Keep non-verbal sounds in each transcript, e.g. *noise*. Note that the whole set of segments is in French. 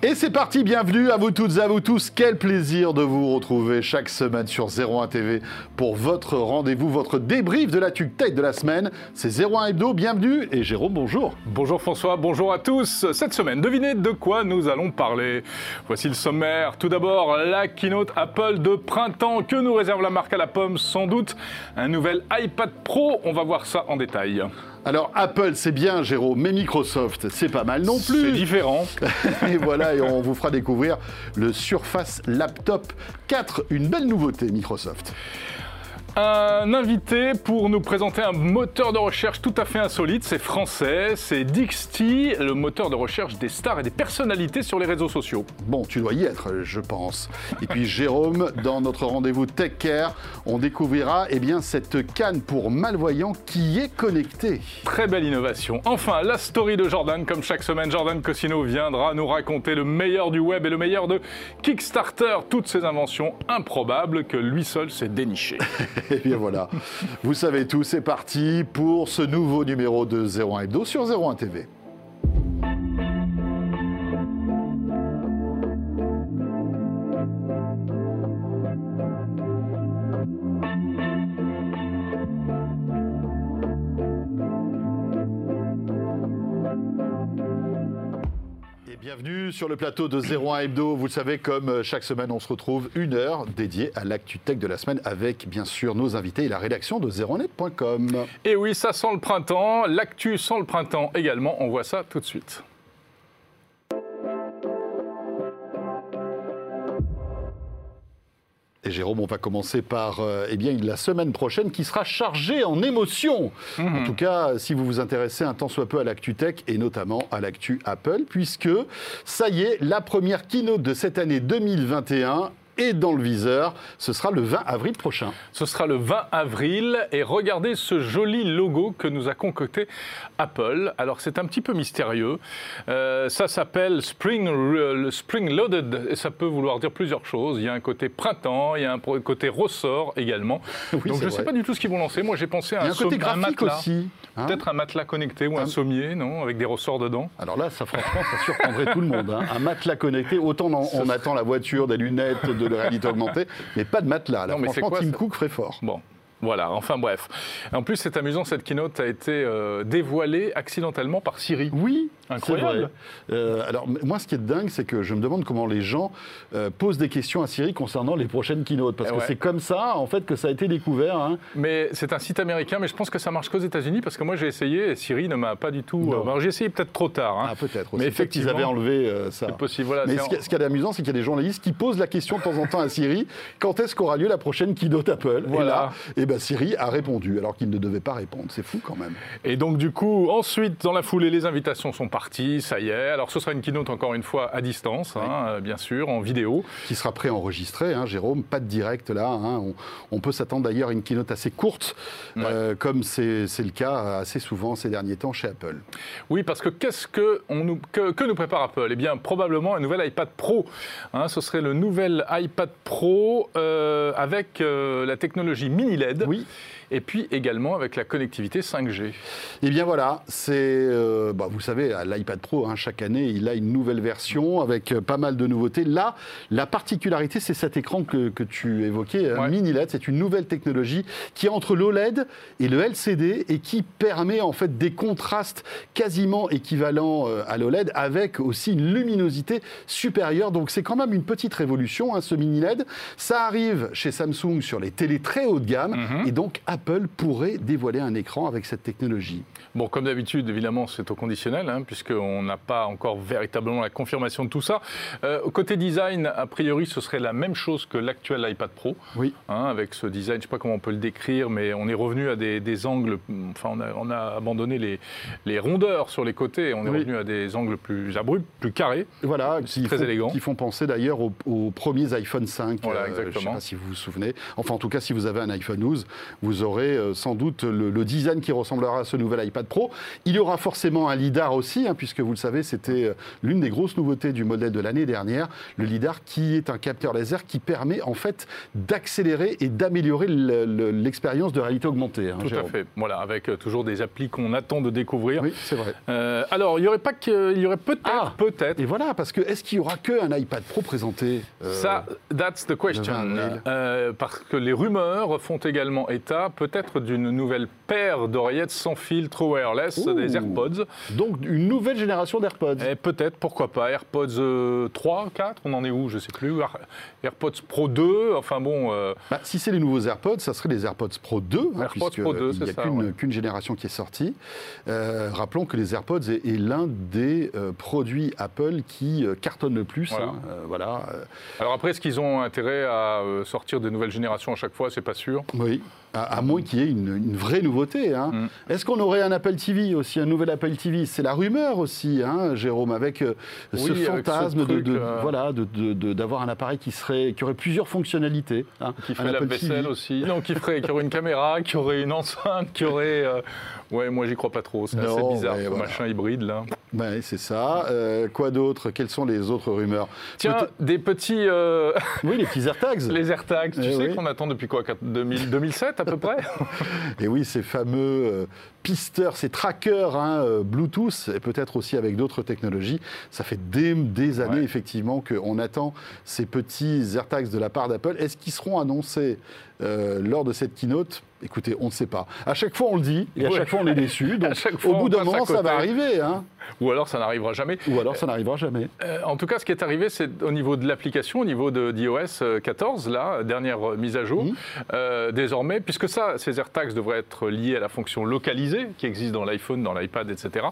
Et c'est parti, bienvenue à vous toutes et à vous tous. Quel plaisir de vous retrouver chaque semaine sur 01 TV pour votre rendez-vous, votre débrief de la tech de la semaine. C'est 01 Hebdo, bienvenue et Jérôme, bonjour. Bonjour François, bonjour à tous. Cette semaine, devinez de quoi nous allons parler. Voici le sommaire. Tout d'abord, la keynote Apple de printemps que nous réserve la marque à la pomme, sans doute. Un nouvel iPad Pro, on va voir ça en détail. Alors Apple, c'est bien, Jérôme, mais Microsoft, c'est pas mal non plus. C'est différent. *laughs* et voilà, et on vous fera découvrir le Surface Laptop 4, une belle nouveauté Microsoft un invité pour nous présenter un moteur de recherche tout à fait insolite. C'est français, c'est Dixty, le moteur de recherche des stars et des personnalités sur les réseaux sociaux. Bon, tu dois y être, je pense. Et puis *laughs* Jérôme, dans notre rendez-vous Tech Care, on découvrira eh bien, cette canne pour malvoyants qui est connectée. Très belle innovation. Enfin, la story de Jordan. Comme chaque semaine, Jordan Cosino viendra nous raconter le meilleur du web et le meilleur de Kickstarter, toutes ces inventions improbables que lui seul s'est déniché. *laughs* Et *laughs* eh bien voilà, vous savez tout, c'est parti pour ce nouveau numéro de 01 Hebdo sur 01 TV. Sur le plateau de 01 Hebdo. Vous le savez, comme euh, chaque semaine, on se retrouve une heure dédiée à l'actu tech de la semaine avec bien sûr nos invités et la rédaction de 01net.com. Et oui, ça sent le printemps. L'actu sent le printemps également. On voit ça tout de suite. Et Jérôme, on va commencer par euh, eh bien, la semaine prochaine qui sera chargée en émotions. Mhm. En tout cas, si vous vous intéressez un tant soit peu à l'actu tech et notamment à l'actu Apple, puisque ça y est, la première keynote de cette année 2021 et dans le viseur. Ce sera le 20 avril prochain. Ce sera le 20 avril et regardez ce joli logo que nous a concocté Apple. Alors c'est un petit peu mystérieux. Euh, ça s'appelle Spring, le Spring Loaded et ça peut vouloir dire plusieurs choses. Il y a un côté printemps, il y a un côté ressort également. *laughs* Donc je ne sais pas du tout ce qu'ils vont lancer. Moi j'ai pensé à un, côté matelas. aussi. Hein. Peut-être un matelas connecté ou un, sommier, non Avec des ressorts dedans. Alors là, ça franchement, ça surprendrait tout le monde. Hein. Un matelas connecté, autant on, *laughs* attend la voiture, des lunettes, de de réalité augmentée, mais pas de matelas. Là, non, mais franchement, quoi, Tim Cook ferait fort. Bon, voilà, enfin bref. En plus, c'est amusant, cette keynote a été euh, dévoilée accidentellement par Siri. Oui, incroyable. Euh, alors, moi, ce qui est dingue, c'est que je me demande comment les gens euh, posent des questions à Siri concernant les prochaines keynotes. Parce que c'est comme ça, en fait, que ça a été découvert. Hein. Mais c'est un site américain, mais je pense que ça marche qu'aux États-Unis, parce que moi, j'ai essayé et Siri ne m'a pas du tout. alors, j'ai essayé peut-être trop tard. Hein. Ah, peut-être. Mais effectivement, ils avaient enlevé ça. C'est possible. Voilà, mais ce, qui est amusant, c'est qu'il y a des journalistes qui posent la question de temps en temps à Siri quand est-ce qu'aura lieu la prochaine keynote Apple? Voilà. Et là, ben, Siri a répondu, alors qu'il ne devait pas répondre. C'est fou quand même. Et donc, du coup, ensuite, dans la foulée, les invitations sont parties, ça y est. Alors, ce sera une keynote, encore une fois, à distance, hein, euh, bien sûr, en vidéo. Qui sera préenregistrée, hein, Jérôme, pas de direct là. Hein. On, peut s'attendre d'ailleurs à une keynote assez courte, euh, comme c'est le cas assez souvent ces derniers temps chez Apple. Oui, parce que qu'est-ce que, on nous, que, nous prépare Apple? Eh bien, probablement un nouvel iPad Pro. ce serait le nouvel iPad Pro euh, avec la technologie mini LED. Oui et puis également avec la connectivité 5G. Eh bien voilà, c'est, euh, bah, vous savez, l'iPad Pro, hein, chaque année, il a une nouvelle version avec euh, pas mal de nouveautés. Là, la particularité, c'est cet écran que, tu évoquais, un mini LED, c'est une nouvelle technologie qui est entre l'OLED et le LCD et qui permet en fait des contrastes quasiment équivalents euh, à l'OLED avec aussi une luminosité supérieure. Donc c'est quand même une petite révolution, hein, ce mini LED. Ça arrive chez Samsung sur les télés très haut de gamme mhm. et donc Apple pourrait dévoiler un écran avec cette technologie Bon, comme d'habitude, évidemment, c'est au conditionnel, hein, puisqu'on n'a pas encore véritablement la confirmation de tout ça. Euh, côté design, a priori, ce serait la même chose que l'actuel iPad Pro. Oui. Hein, avec ce design, je ne sais pas comment on peut le décrire, mais on est revenu à des, angles. Enfin, on a, abandonné les, les, rondeurs sur les côtés, on est revenu à des angles plus abrupts, plus carrés. Voilà, qui très élégant. Qui font penser d'ailleurs aux, premiers iPhone 5. Voilà, exactement. Euh, je ne sais pas si vous vous souvenez. Enfin, en tout cas, si vous avez un iPhone 12, 12, vous aurez euh, sans doute le, design qui ressemblera à ce nouvel iPad Pro. Il y aura forcément un LiDAR aussi, hein, puisque vous le savez, c'était euh, l'une des grosses nouveautés du modèle de l'année dernière. Le LiDAR qui est un capteur laser qui permet en fait d'accélérer et d'améliorer l'expérience de réalité augmentée. Hein, Tout à fait. Voilà, avec toujours des applis qu'on attend de découvrir. Oui, c'est vrai. alors, il y aurait pas que, il y aurait peut-être, ah, peut-être. Et voilà, parce que est-ce qu'il y aura qu'un iPad Pro présenté Ça, that's the question. Euh, parce que les rumeurs font également état peut-être d'une nouvelle paire d'oreillettes sans filtre wireless, des AirPods. Donc une nouvelle génération d'AirPods. Peut-être, pourquoi pas. AirPods 3, euh, 4, on en est où Je ne sais plus. AirPods Pro 2, enfin bon. Euh, bah, si c'est les nouveaux AirPods, ça serait les AirPods Pro 2. Hein, AirPods Pro 2, Il n'y a qu'une génération qui est sortie. rappelons que les AirPods est, l'un des produits Apple qui cartonne le plus. Voilà. Hein, voilà. Alors après, est-ce qu'ils ont intérêt à sortir des nouvelles générations à chaque fois, c'est pas sûr. Oui, week. À, moins qu'il y ait une, vraie nouveauté. Hein. Mm. Est-ce qu'on aurait un Apple TV aussi, un nouvel Apple TV C'est la rumeur aussi, hein, Jérôme, avec euh, ce fantasme de, euh, voilà, d'avoir un appareil qui serait, qui aurait plusieurs fonctionnalités. Hein. Qui ferait la vaisselle aussi. Non, qui ferait, qui aurait une caméra, qui aurait une enceinte, qui aurait. Euh, ouais, moi j'y crois pas trop. C'est assez bizarre, ce machin hybride là. Ouais, c'est ça. quoi d'autre? Quelles sont les autres rumeurs? Tiens, des petits. Oui, les petits *laughs* AirTags. les AirTags. Tu eh sais qu'on attend depuis quoi 2007 à peu près. et oui, ces fameux euh, pisteurs, ces trackers hein, euh, Bluetooth, et peut-être aussi avec d'autres technologies, ça fait des, années effectivement qu'on attend ces petits AirTags de la part d'Apple. Est-ce qu'ils seront annoncés euh, lors de cette keynote? Écoutez, on ne sait pas. À chaque fois, on le dit, et à chaque fois, on est déçu. *laughs* Donc, au bout d'un moment, ça va arriver. Hein. Ou alors, ça n'arrivera jamais. Ou alors, ça n'arrivera jamais. Euh, en tout cas, ce qui est arrivé, c'est au niveau de l'application, au niveau de d'iOS 14, là, dernière mise à jour, mmh. désormais, puisque ça, ces AirTags devraient être liés à la fonction localisée qui existe dans l'iPhone, dans l'iPad, etc.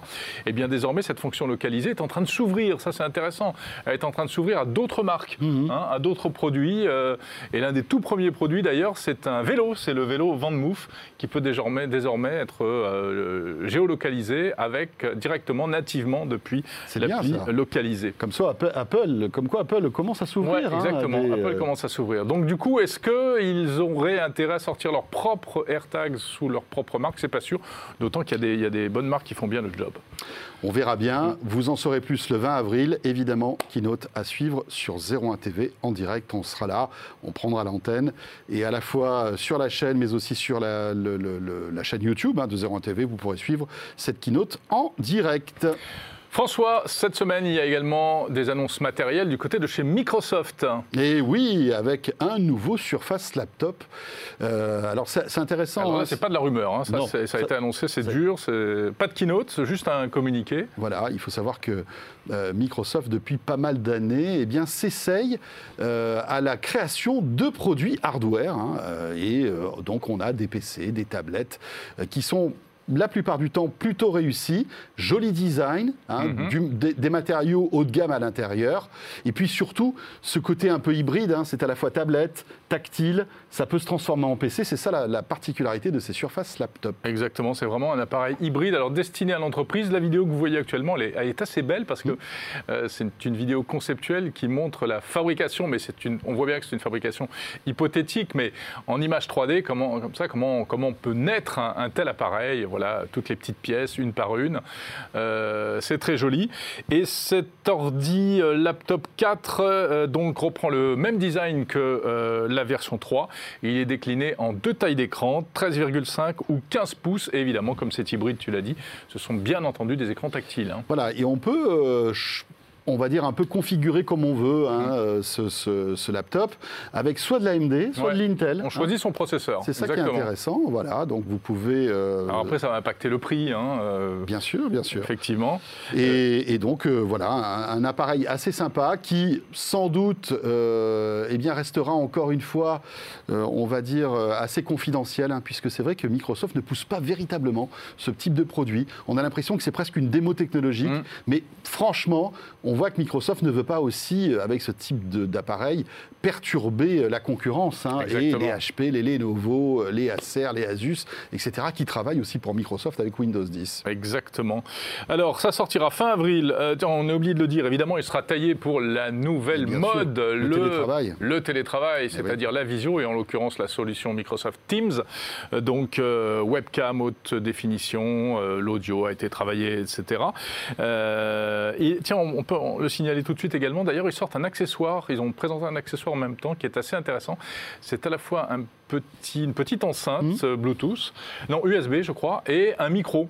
Et eh bien désormais, cette fonction localisée est en train de s'ouvrir. Ça, c'est intéressant. Elle est en train de s'ouvrir à d'autres marques, mhm. hein, à d'autres produits. Euh, et l'un des tout premiers produits, d'ailleurs, c'est un vélo. C'est le vélo Vandemoof qui peut désormais, désormais être euh, géolocalisé avec directement, nativement, depuis l'appli localisée. Comme ça, Apple, comme quoi Apple commence à s'ouvrir. Hein, exactement. Apple euh, commence à s'ouvrir. Donc du coup, est-ce qu'ils auraient intérêt à sortir leur propre AirTags sous leur propre marque? C'est pas sûr. D'autant qu'il y, a des bonnes marques qui font bien le job. On verra bien. Vous en saurez plus le 20 avril. Évidemment, keynote à suivre sur 01 TV en direct. On sera là, on prendra l'antenne. Et à la fois sur la chaîne, mais aussi sur la, chaîne YouTube hein, de 01 TV, vous pourrez suivre cette keynote en direct. François, cette semaine, il y a également des annonces matérielles du côté de chez Microsoft. Et oui, avec un nouveau Surface Laptop. Euh, alors, c'est intéressant. Hein. c'est pas de la rumeur. Hein. Ça, a été annoncé, c'est dur. C'est pas de keynote, c'est juste un communiqué. Voilà, il faut savoir que euh, Microsoft, depuis pas mal d'années, eh bien, s'essaye euh, à la création de produits hardware. Hein. et donc, on a des PC, des tablettes qui sont la plupart du temps plutôt réussi, joli design, hein, mhm. des, matériaux haut de gamme à l'intérieur, et puis surtout ce côté un peu hybride, hein, c'est à la fois tablette, tactile, ça peut se transformer en PC, c'est ça la, particularité de ces surfaces laptop. Exactement, c'est vraiment un appareil hybride, alors destiné à l'entreprise. La vidéo que vous voyez actuellement, elle est, assez belle parce que mm. euh, c'est une vidéo conceptuelle qui montre la fabrication, mais c'est une, on voit bien que c'est une fabrication hypothétique, mais en image 3D, comment, comme ça, comment, comment on peut naître un tel appareil voilà, toutes les petites pièces, une par une. Euh, c'est très joli. Et cet ordi euh, laptop 4 euh, donc reprend le même design que la version 3. Il est décliné en deux tailles d'écran, 13,5 ou 15 pouces. Et évidemment, comme c'est hybride, tu l'as dit, ce sont bien entendu des écrans tactiles. Hein. Voilà, et on peut on va dire, un peu configuré comme on veut hein, mm. euh, ce, laptop, avec soit de l'AMD, soit de l'Intel. On choisit son processeur. C'est ça qui est intéressant. Voilà, donc vous pouvez. Euh, Alors après, ça va impacter le prix. Hein, euh, bien sûr, bien sûr. Effectivement. Et, donc voilà, un, appareil assez sympa qui, sans doute, eh bien, restera encore une fois, on va dire, assez confidentiel, hein, puisque c'est vrai que Microsoft ne pousse pas véritablement ce type de produit. On a l'impression que c'est presque une démo technologique, mm. mais franchement, on voit que Microsoft ne veut pas aussi, avec ce type d'appareil, perturber la concurrence. Hein, et les HP, les Lenovo, les Acer, les Asus, etc., qui travaillent aussi pour Microsoft avec Windows 10. Exactement. Alors, ça sortira fin avril. on a oublié de le dire, évidemment, il sera taillé pour la nouvelle mode, le, télétravail. Le télétravail, eh c'est-à-dire la visio et en l'occurrence la solution Microsoft Teams. Donc, webcam haute définition, l'audio a été travaillé, etc. et tiens, on, peut le signaler tout de suite également. D'ailleurs, ils sortent un accessoire. Ils ont présenté un accessoire en même temps qui est assez intéressant. C'est à la fois un petit, une petite enceinte mmh. Bluetooth, non USB, je crois, et un micro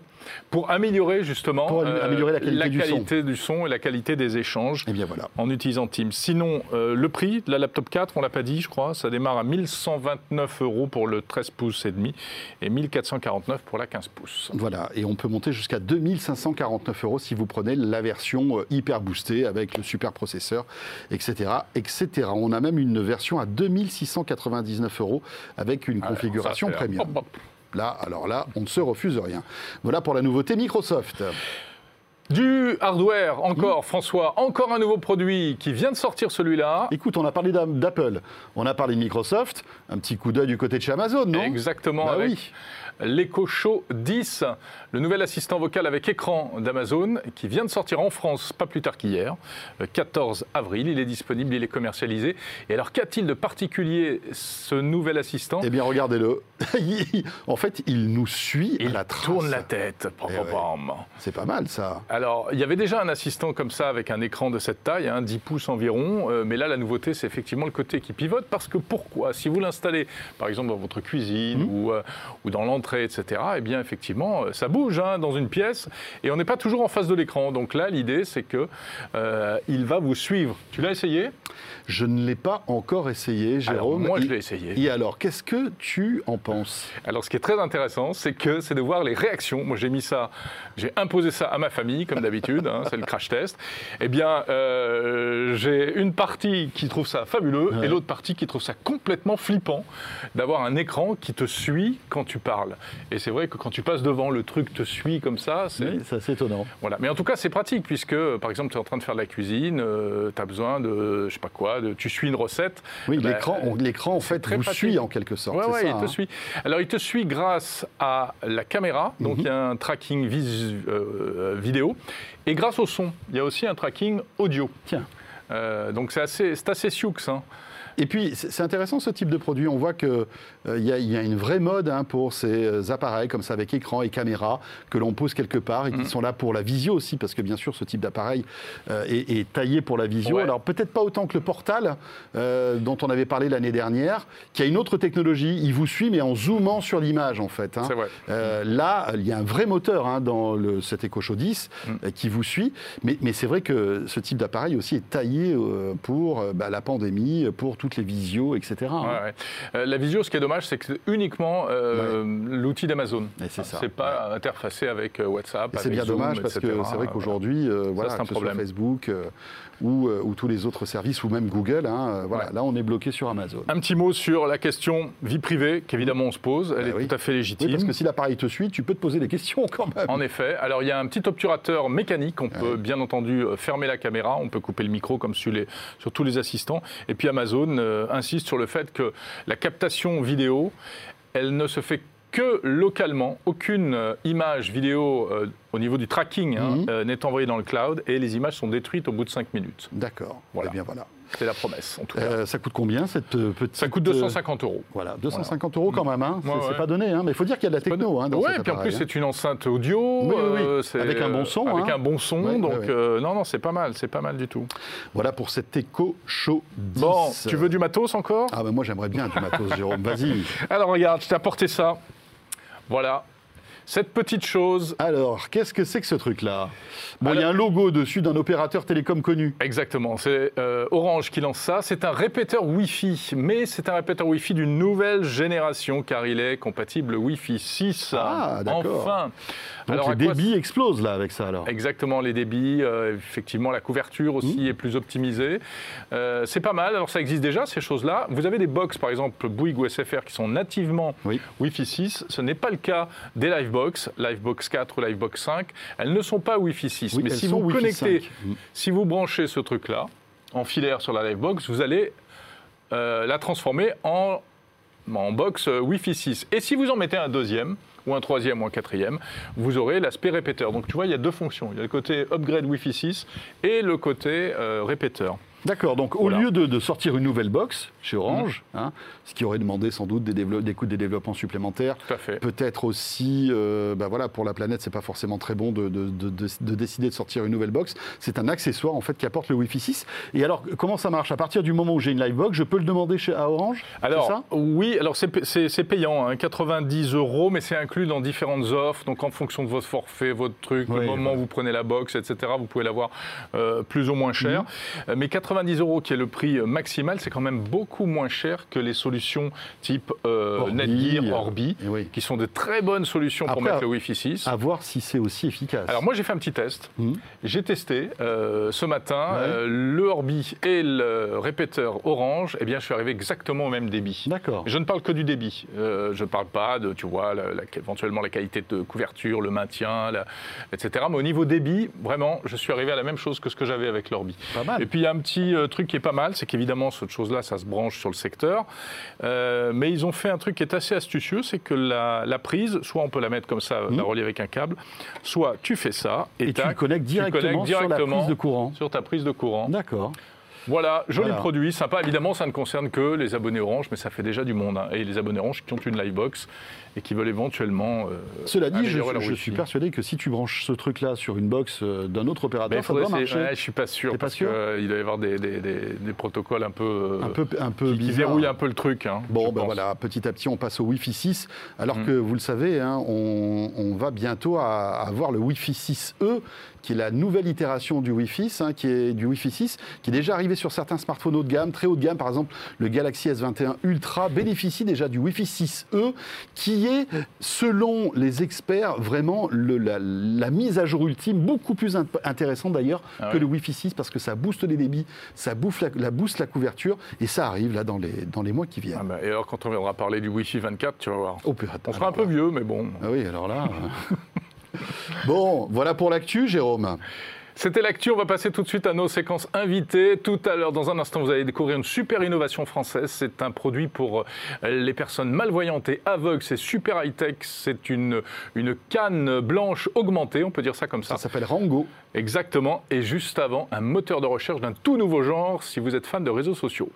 pour améliorer justement euh, améliorer la qualité, du, son. et la qualité des échanges et eh bien voilà. en utilisant Teams. Sinon, euh, le prix de la laptop 4, on l'a pas dit, je crois, ça démarre à 1129 euros pour le 13 pouces et demi et 1449 pour la 15 pouces. Voilà, et on peut monter jusqu'à 2549 euros si vous prenez la version euh, hyper boostée avec le super processeur, etc., etc. On a même une version à 2699 euros avec une configuration premium. Là, alors là, on ne se refuse rien. Voilà pour la nouveauté Microsoft. Du hardware, encore, François, encore un nouveau produit qui vient de sortir celui-là. Écoute, on a parlé d'Apple, on a parlé de Microsoft, un petit coup d'œil du côté de chez Amazon, non? Exactement, bah avec oui l'Echo Show 10, le nouvel assistant vocal avec écran d'Amazon qui vient de sortir en France pas plus tard qu'hier, 14 euh, avril. Il est disponible, il est commercialisé. Et alors, qu'a-t-il de particulier ce nouvel assistant? Eh bien, regardez-le. *laughs* en fait, il nous suit il à la trace. tourne la tête. Eh C'est pas mal, ça. Alors, il y avait déjà un assistant comme ça avec un écran de cette taille, 10 hein, pouces environ. Euh, mais là, la nouveauté, c'est effectivement le côté qui pivote. Parce que pourquoi? Si vous l'installez, par exemple, dans votre cuisine mmh. ou, euh, ou dans l'entrée, etc., eh bien, effectivement, euh, ça bouge hein, dans une pièce et on n'est pas toujours en face de l'écran. Donc là, l'idée, c'est que euh, il va vous suivre. Tu l'as essayé? Je ne l'ai pas encore essayé, Jérôme. moi, je l'ai essayé. Et alors, qu'est-ce que tu en penses? Alors, ce qui est très intéressant, c'est que c'est de voir les réactions. Moi, j'ai mis ça, j'ai imposé ça à ma famille, comme d'habitude. Hein, c'est le crash test. Eh bien, euh, j'ai une partie qui trouve ça fabuleux et l'autre partie qui trouve ça complètement flippant d'avoir un écran qui te suit quand tu parles. Et c'est vrai que quand tu passes devant, le truc te suit comme ça. C'est assez étonnant. Voilà. Mais en tout cas, c'est pratique puisque, par exemple, tu es en train de faire de la cuisine, euh, tu as besoin de, je sais pas quoi, de, tu suis une recette. Oui, bah, l'écran, l'écran en fait vous suit en quelque sorte. Oui, ouais, il te hein. suit. Alors, il te suit grâce à la caméra, donc mhm. il y a un tracking euh, vidéo, et grâce au son, il y a aussi un tracking audio. Tiens. Euh, donc c'est assez, assez sioux. Hein. Et puis, c'est intéressant ce type de produit. On voit qu'il euh, y, a une vraie mode hein, pour ces euh, appareils comme ça avec écran et caméra que l'on pose quelque part et qui mm. sont là pour la visio aussi, parce que bien sûr, ce type d'appareil euh, est, taillé pour la visio. Alors, peut-être pas autant que le Portal dont on avait parlé l'année dernière, qui a une autre technologie. Il vous suit, mais en zoomant sur l'image, en fait. Hein. Vrai. là, il y a un vrai moteur hein, dans le, cet Echo Show 10 mm. qui vous suit. Mais, mais c'est vrai que ce type d'appareil aussi est taillé pour bah, la pandémie, pour tout toutes les visios, etc. Hein. Euh, la visio, ce qui est dommage, c'est que c'est uniquement euh, l'outil d'Amazon. C'est ça. C'est pas interfacé avec euh, WhatsApp. C'est bien dommage parce que c'est vrai qu'aujourd'hui, voilà, c'est un problème. Facebook ou, ou, tous les autres services ou même Google, hein, voilà, là on est bloqué sur Amazon. Un petit mot sur la question vie privée qu'évidemment on se pose. Elle bah est tout à fait légitime. parce que si l'appareil te suit, tu peux te poser des questions quand même. En effet. Alors il y a un petit obturateur mécanique. On peut bien entendu fermer la caméra, on peut couper le micro comme sur, les, sur tous les assistants. Et puis Amazon euh, insiste sur le fait que la captation vidéo, elle ne se fait que localement, aucune euh, image vidéo euh, au niveau du tracking hein, mhm. n'est envoyée dans le cloud et les images sont détruites au bout de 5 minutes. D'accord. Voilà. Eh bien voilà. C'est la promesse, en tout cas. Euh, ça coûte combien cette euh, petite Ça coûte 250 euros. Voilà, 250 euros quand même. Hein. c'est pas donné, hein. mais il faut dire qu'il y a de la techno. Hein, oui, et puis en plus c'est une enceinte audio, oui, euh, avec un bon son. Avec un bon son, donc non, non, c'est pas mal, c'est pas mal du tout. Voilà pour cet Echo Show 10. Bon, tu veux du matos encore? Ah ben moi j'aimerais bien du matos, Jérôme. Vas-y. *laughs* Alors regarde, je t'ai apporté ça. Voilà, cette petite chose. Alors, qu'est-ce que c'est que ce truc-là? Bon, il y a un logo dessus d'un opérateur télécom connu. Exactement, c'est euh, Orange qui lance ça. C'est un répéteur Wi-Fi, mais c'est un répéteur Wi-Fi d'une nouvelle génération car il est compatible Wi-Fi 6. Ah, d'accord. Enfin. Donc alors, les débits explosent là avec ça alors. Exactement, les débits, euh, effectivement la couverture aussi mmh. est plus optimisée. Euh, c'est pas mal, alors ça existe déjà ces choses-là. Vous avez des box par exemple Bouygues ou SFR qui sont nativement Wi-Fi 6, ce n'est pas le cas des Livebox Livebox, Livebox 4 ou Livebox 5, elles ne sont pas Wi-Fi 6. Oui, mais si vous Wi-Fi connectez, 5. Mm. si vous branchez ce truc-là en filaire sur la Livebox, vous allez euh, la transformer en, en box euh, Wi-Fi 6. Et si vous en mettez un deuxième, ou un troisième ou un quatrième, vous aurez l'aspect répéteur. Donc tu vois, il y a deux fonctions. Il y a le côté upgrade Wi-Fi 6 et le côté euh, répéteur. D'accord, donc au lieu de, de sortir une nouvelle box chez Orange, hein, ce qui aurait demandé sans doute des, coûts de développement supplémentaires, peut-être aussi, euh, bah voilà, pour la planète, c'est pas forcément très bon de, de- de- de- de décider de sortir une nouvelle box. C'est un accessoire en fait qui apporte le Wi-Fi 6. Et alors, comment ça marche? À partir du moment où j'ai une Livebox, je peux le demander chez, à Orange? Alors, ça? oui, alors c'est pa- c'est c'est payant, hein, 90 euros, mais c'est inclus dans différentes offres. Donc, en fonction de votre forfait, votre truc, Oui, le moment où vous prenez la box, etc., vous pouvez l'avoir euh, plus ou moins cher. Mais 90 euros, qui est le prix maximal, c'est quand même beaucoup moins cher que les solutions type euh, Orbi, Netgear, Orbi, oui. qui sont de très bonnes solutions pour mettre le Wi-Fi 6. À voir si c'est aussi efficace. Alors moi j'ai fait un petit test. Mhm. J'ai testé euh, ce matin Ouais. euh, le Orbi et le répéteur Orange. Eh bien je suis arrivé exactement au même débit. D'accord. Je ne parle que du débit. Euh, je ne parle pas de, tu vois, la- la- éventuellement la qualité de couverture, le maintien, la- etc. Mais au niveau débit, vraiment, je suis arrivé à la même chose que ce que j'avais avec l'Orbi. Pas mal. Et puis il y a un petit euh, truc qui est pas mal, c'est qu'évidemment cette chose-là, ça se branche sur le secteur. Euh, mais ils ont fait un truc qui est assez astucieux, c'est que la, la prise, soit on peut la mettre comme ça, la relier avec un câble, soit tu fais ça et, Et tu tac, connectes tu connectes directement, sur la directement prise de courant. sur ta prise de courant. D'accord. Voilà, joli Voilà. produit, sympa. Évidemment, ça ne concerne que les abonnés Orange, mais ça fait déjà du monde. hein. Et les abonnés Orange qui ont une Livebox et qui veulent éventuellement. euh, Cela dit, je, suis persuadé que si tu branches ce truc-là sur une box euh, d'un autre opérateur, ça doit marcher. ouais, je suis pas sûr pas parce qu'il doit y avoir des, des- des- des protocoles un peu, euh, un peu, un peu qui, verrouillent un peu le truc. hein, Bon, ben pense. voilà, petit à petit, on passe au Wi-Fi 6. Alors Mm. que, vous le savez, hein, on, on va bientôt à- avoir le Wi-Fi 6E, qui est la nouvelle itération du Wi-Fi, hein, qui est du Wi-Fi 6, qui est déjà arrivé sur certains smartphones haut de gamme, très haut de gamme. Par exemple, le Galaxy S21 Ultra bénéficie déjà du Wi-Fi 6E, qui est, selon les experts, vraiment le- la, la mise à jour ultime, beaucoup plus int- intéressante d'ailleurs Ah que le Wi-Fi 6, parce que ça booste les débits, ça bouffe la, la booste la couverture, et ça arrive là dans les, dans les mois qui viennent. Ah bah, et alors, quand on viendra parler du Wi-Fi 24, tu vas voir. Oh, purée, On sera un peu là. vieux, mais bon. Ah oui, alors là. euh. *laughs* bon, voilà pour l'actu, Jérôme. C'était l'actu, on va passer tout de suite à nos séquences invitées. Tout à l'heure, dans un instant, vous allez découvrir une super innovation française. C'est un produit pour euh, les personnes malvoyantes et aveugles. C'est super high-tech. C'est une, une canne blanche augmentée, on peut dire ça comme ça. Ça s'appelle Rango. Exactement. Et juste avant, un moteur de recherche d'un tout nouveau genre si vous êtes fan de réseaux sociaux.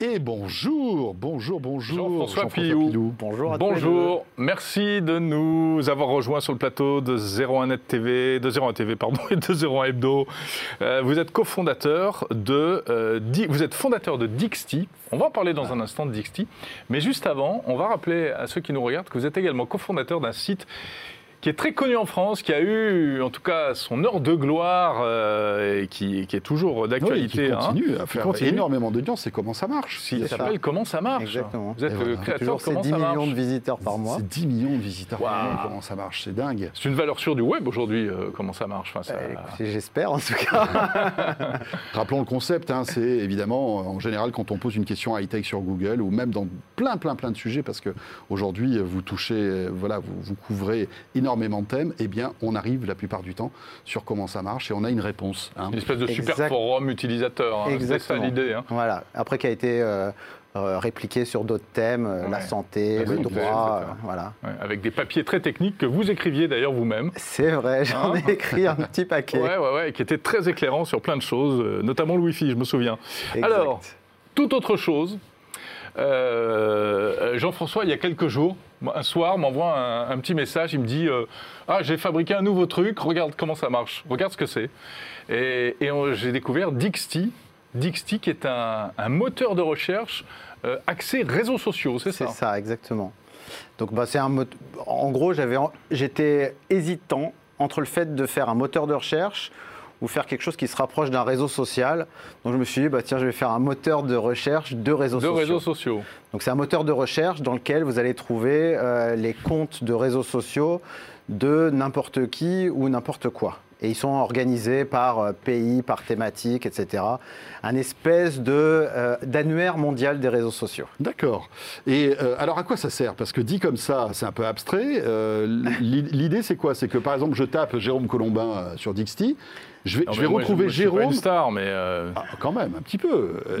Et bonjour, bonjour, bonjour. Jean-François Pillou. Bonjour à Bonjour, merci de nous avoir rejoints sur le plateau de 01net TV, de 01 TV pardon, *laughs* et de 01 Hebdo. Euh, vous êtes cofondateur de, euh, Di- vous êtes fondateur de Dixty. On va en parler dans un instant de Dixty, mais juste avant, on va rappeler à ceux qui nous regardent que vous êtes également cofondateur d'un site qui est très connu en France, qui a eu en tout cas son heure de gloire euh, et qui, qui est toujours Oui, d'actualité. qui hein. continue à faire continue. énormément d'audience. C'est comment ça marche Il C'est s'appelle ça. Comment ça marche Exactement. Vous êtes le créateur Comment 10 ça marche millions de visiteurs par mois. C'est 10 millions de visiteurs par mois. Comment ça marche C'est dingue. C'est une valeur sûre du web aujourd'hui, euh, comment ça marche. Enfin, ça- Bah, J'espère en tout cas. *laughs* Rappelons le concept, hein, c'est évidemment, en général, quand on pose une question high-tech sur Google, ou même dans plein, plein, plein de sujets, parce qu'aujourd'hui, vous touchez, euh, voilà, vous, vous couvrez énormément de thèmes, eh bien, on arrive la plupart du temps sur comment ça marche et on a une réponse. hein. Une espèce de super Exact. forum utilisateur. hein. C'est ça l'idée. hein. voilà. Après qui a été euh, euh, répliqué sur d'autres thèmes, euh, la santé, La le santé, droit, euh, voilà. Ouais, avec des papiers très techniques que vous écriviez d'ailleurs vous-même. C'est vrai, j'en Hein ai écrit un petit paquet. Ouais, ouais, ouais, qui était très éclairant sur plein de choses, notamment le Wi-Fi, je me souviens. Exact. Alors, toute autre chose. Euh, Jean-François, il y a quelques jours, un soir, m'envoie un, un petit message. Il me dit euh, Ah, j'ai fabriqué un nouveau truc, regarde comment ça marche, regarde ce que c'est. Et, j'ai découvert Dixty. Dixty, qui est un, un moteur de recherche euh, axé réseaux sociaux, c'est C'est ça ça, exactement. Donc, bah, c'est un mot- En gros, j'étais hésitant entre le fait de faire un moteur de recherche ou faire quelque chose qui se rapproche d'un réseau social. Donc je me suis dit, bah, tiens, je vais faire un moteur de recherche de réseaux de sociaux. réseaux sociaux. Donc c'est un moteur de recherche dans lequel vous allez trouver euh, les comptes de réseaux sociaux de n'importe qui ou n'importe quoi. Et ils sont organisés par euh, pays, par thématique, etc. Un espèce de, euh, d'annuaire mondial des réseaux sociaux. D'accord. Et euh, alors à quoi ça sert? Parce que dit comme ça, c'est un peu abstrait. Euh, l'i- L'idée, c'est quoi? C'est que par exemple, je tape Jérôme Colombin sur Dixty, je vais, Non, je mais vais moi, retrouver moi, je suis pas Jérôme. une star, mais. euh, Ah, quand même, un petit peu. En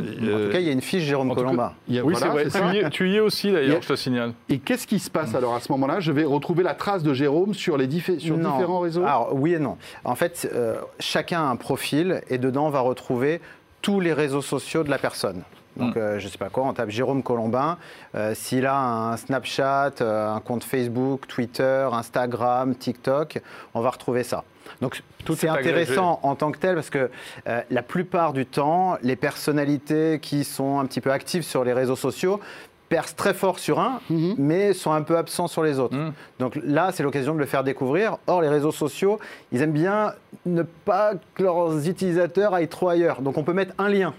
tout cas, il y a une fiche Jérôme cas, Colomba. a- Oui, voilà, c'est vrai. Tu y, es, tu y es aussi, d'ailleurs, je te signale. Et qu'est-ce qui se passe alors à ce moment-là? Je vais retrouver la trace de Jérôme sur, les diffé- sur Non. différents réseaux? Alors oui et non. En fait, euh, chacun a un profil et dedans on va retrouver tous les réseaux sociaux de la personne. Donc, euh, je ne sais pas quoi, on tape Jérôme Colombin. euh, S'il a un Snapchat, euh, un compte Facebook, Twitter, Instagram, TikTok, on va retrouver ça. Donc, Tout c'est est agrégé. intéressant en tant que tel parce que euh, la plupart du temps, les personnalités qui sont un petit peu actives sur les réseaux sociaux percent très fort sur un, Mhm. mais sont un peu absents sur les autres. Mhm. Donc là, c'est l'occasion de le faire découvrir. Or, les réseaux sociaux, ils aiment bien ne pas que leurs utilisateurs aillent trop ailleurs. Donc on peut mettre un lien.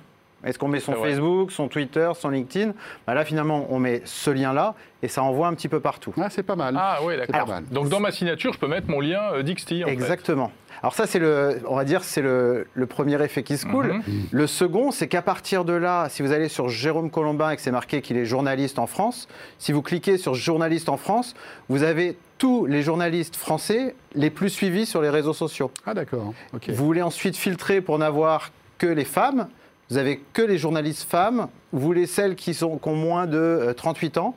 Est-ce qu'on met son. Facebook, son Twitter, son LinkedIn? Bah Là, finalement, on met ce lien-là et ça envoie un petit peu partout. Ah, c'est pas mal. Ah oui, d'accord. Donc dans ma signature, je peux mettre mon lien euh, Dixty. En fait. Exactement. Alors ça, c'est le, on va dire, c'est le, le premier effet qui se coule. Mhm. Le second, c'est qu'à partir de là, si vous allez sur Jérôme Colombin et que c'est marqué qu'il est journaliste en France, si vous cliquez sur journaliste en France, vous avez tous les journalistes français les plus suivis sur les réseaux sociaux. Ah, d'accord. Vous voulez ensuite filtrer pour n'avoir que les femmes. Vous avez que les journalistes femmes. Vous voulez celles qui, sont, qui ont moins de euh, 38 ans.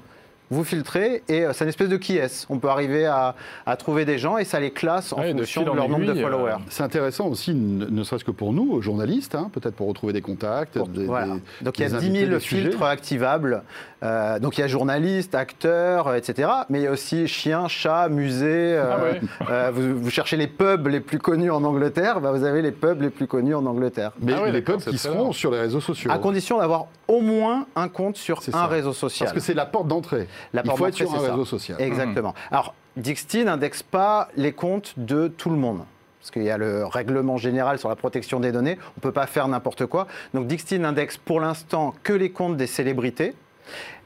Vous filtrez et euh, c'est une espèce de qui est. On peut arriver à, à trouver des gens et ça les classe en Ouais, fonction de en leur nombre de euh, followers. C'est intéressant aussi, ne, ne serait-ce que pour nous, journalistes, hein, peut-être pour retrouver des contacts. Pour- des- voilà. des- Donc il y a des 10 invités, 000 des sujets. filtres activables. Euh, donc il y a journalistes, acteurs, etc. Mais il y a aussi chiens, chats, musées. euh, Ah ouais. euh, vous, vous cherchez les pubs les plus connus en Angleterre, bah, vous avez les pubs les plus connus en Angleterre. Mais Ah ouais, les pubs qui seront bien. sur les réseaux sociaux. À condition d'avoir au moins un compte sur un ça. réseau social. Parce que c'est la porte d'entrée. La Il faut être sur un ça. réseau social. Exactement. Alors, Dixty n'indexe pas les comptes de tout le monde. Parce qu'il y a le règlement général sur la protection des données. On ne peut pas faire n'importe quoi. Donc, Dixty n'indexe pour l'instant que les comptes des célébrités.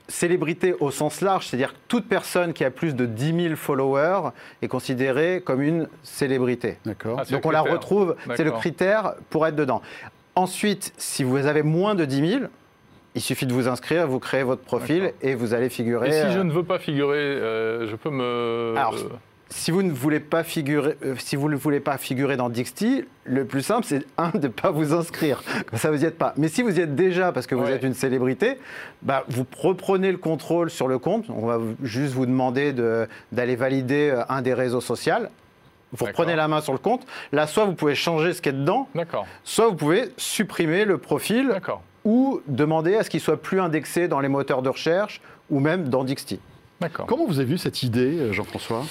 Célébrité au sens large, c'est-à-dire que toute personne qui a plus de 10 000 followers est considérée comme une célébrité. D'accord. Ah, Donc on la retrouve, c'est le critère pour être dedans. Ensuite, si vous avez moins de 10 000, il suffit de vous inscrire, vous créez votre profil et vous allez figurer. Et si euh, je ne veux pas figurer, euh, je peux me. Alors, si vous ne voulez pas figurer, euh, si vous ne voulez pas figurer dans Dixty, le plus simple, c'est un de ne pas vous inscrire. Comme ça, vous n'y êtes pas. Mais si vous y êtes déjà parce que vous Ouais. êtes une célébrité, bah, vous reprenez le contrôle sur le compte. On va juste vous demander de- d'aller valider un des réseaux sociaux. Vous reprenez la main sur le compte. Là, soit vous pouvez changer ce qu'il y a dedans, D'accord, soit vous pouvez supprimer le profil d'accord, ou demander à ce qu'il soit plus indexé dans les moteurs de recherche ou même dans Dixty. D'accord. Comment vous avez vu cette idée, euh, Jean-François?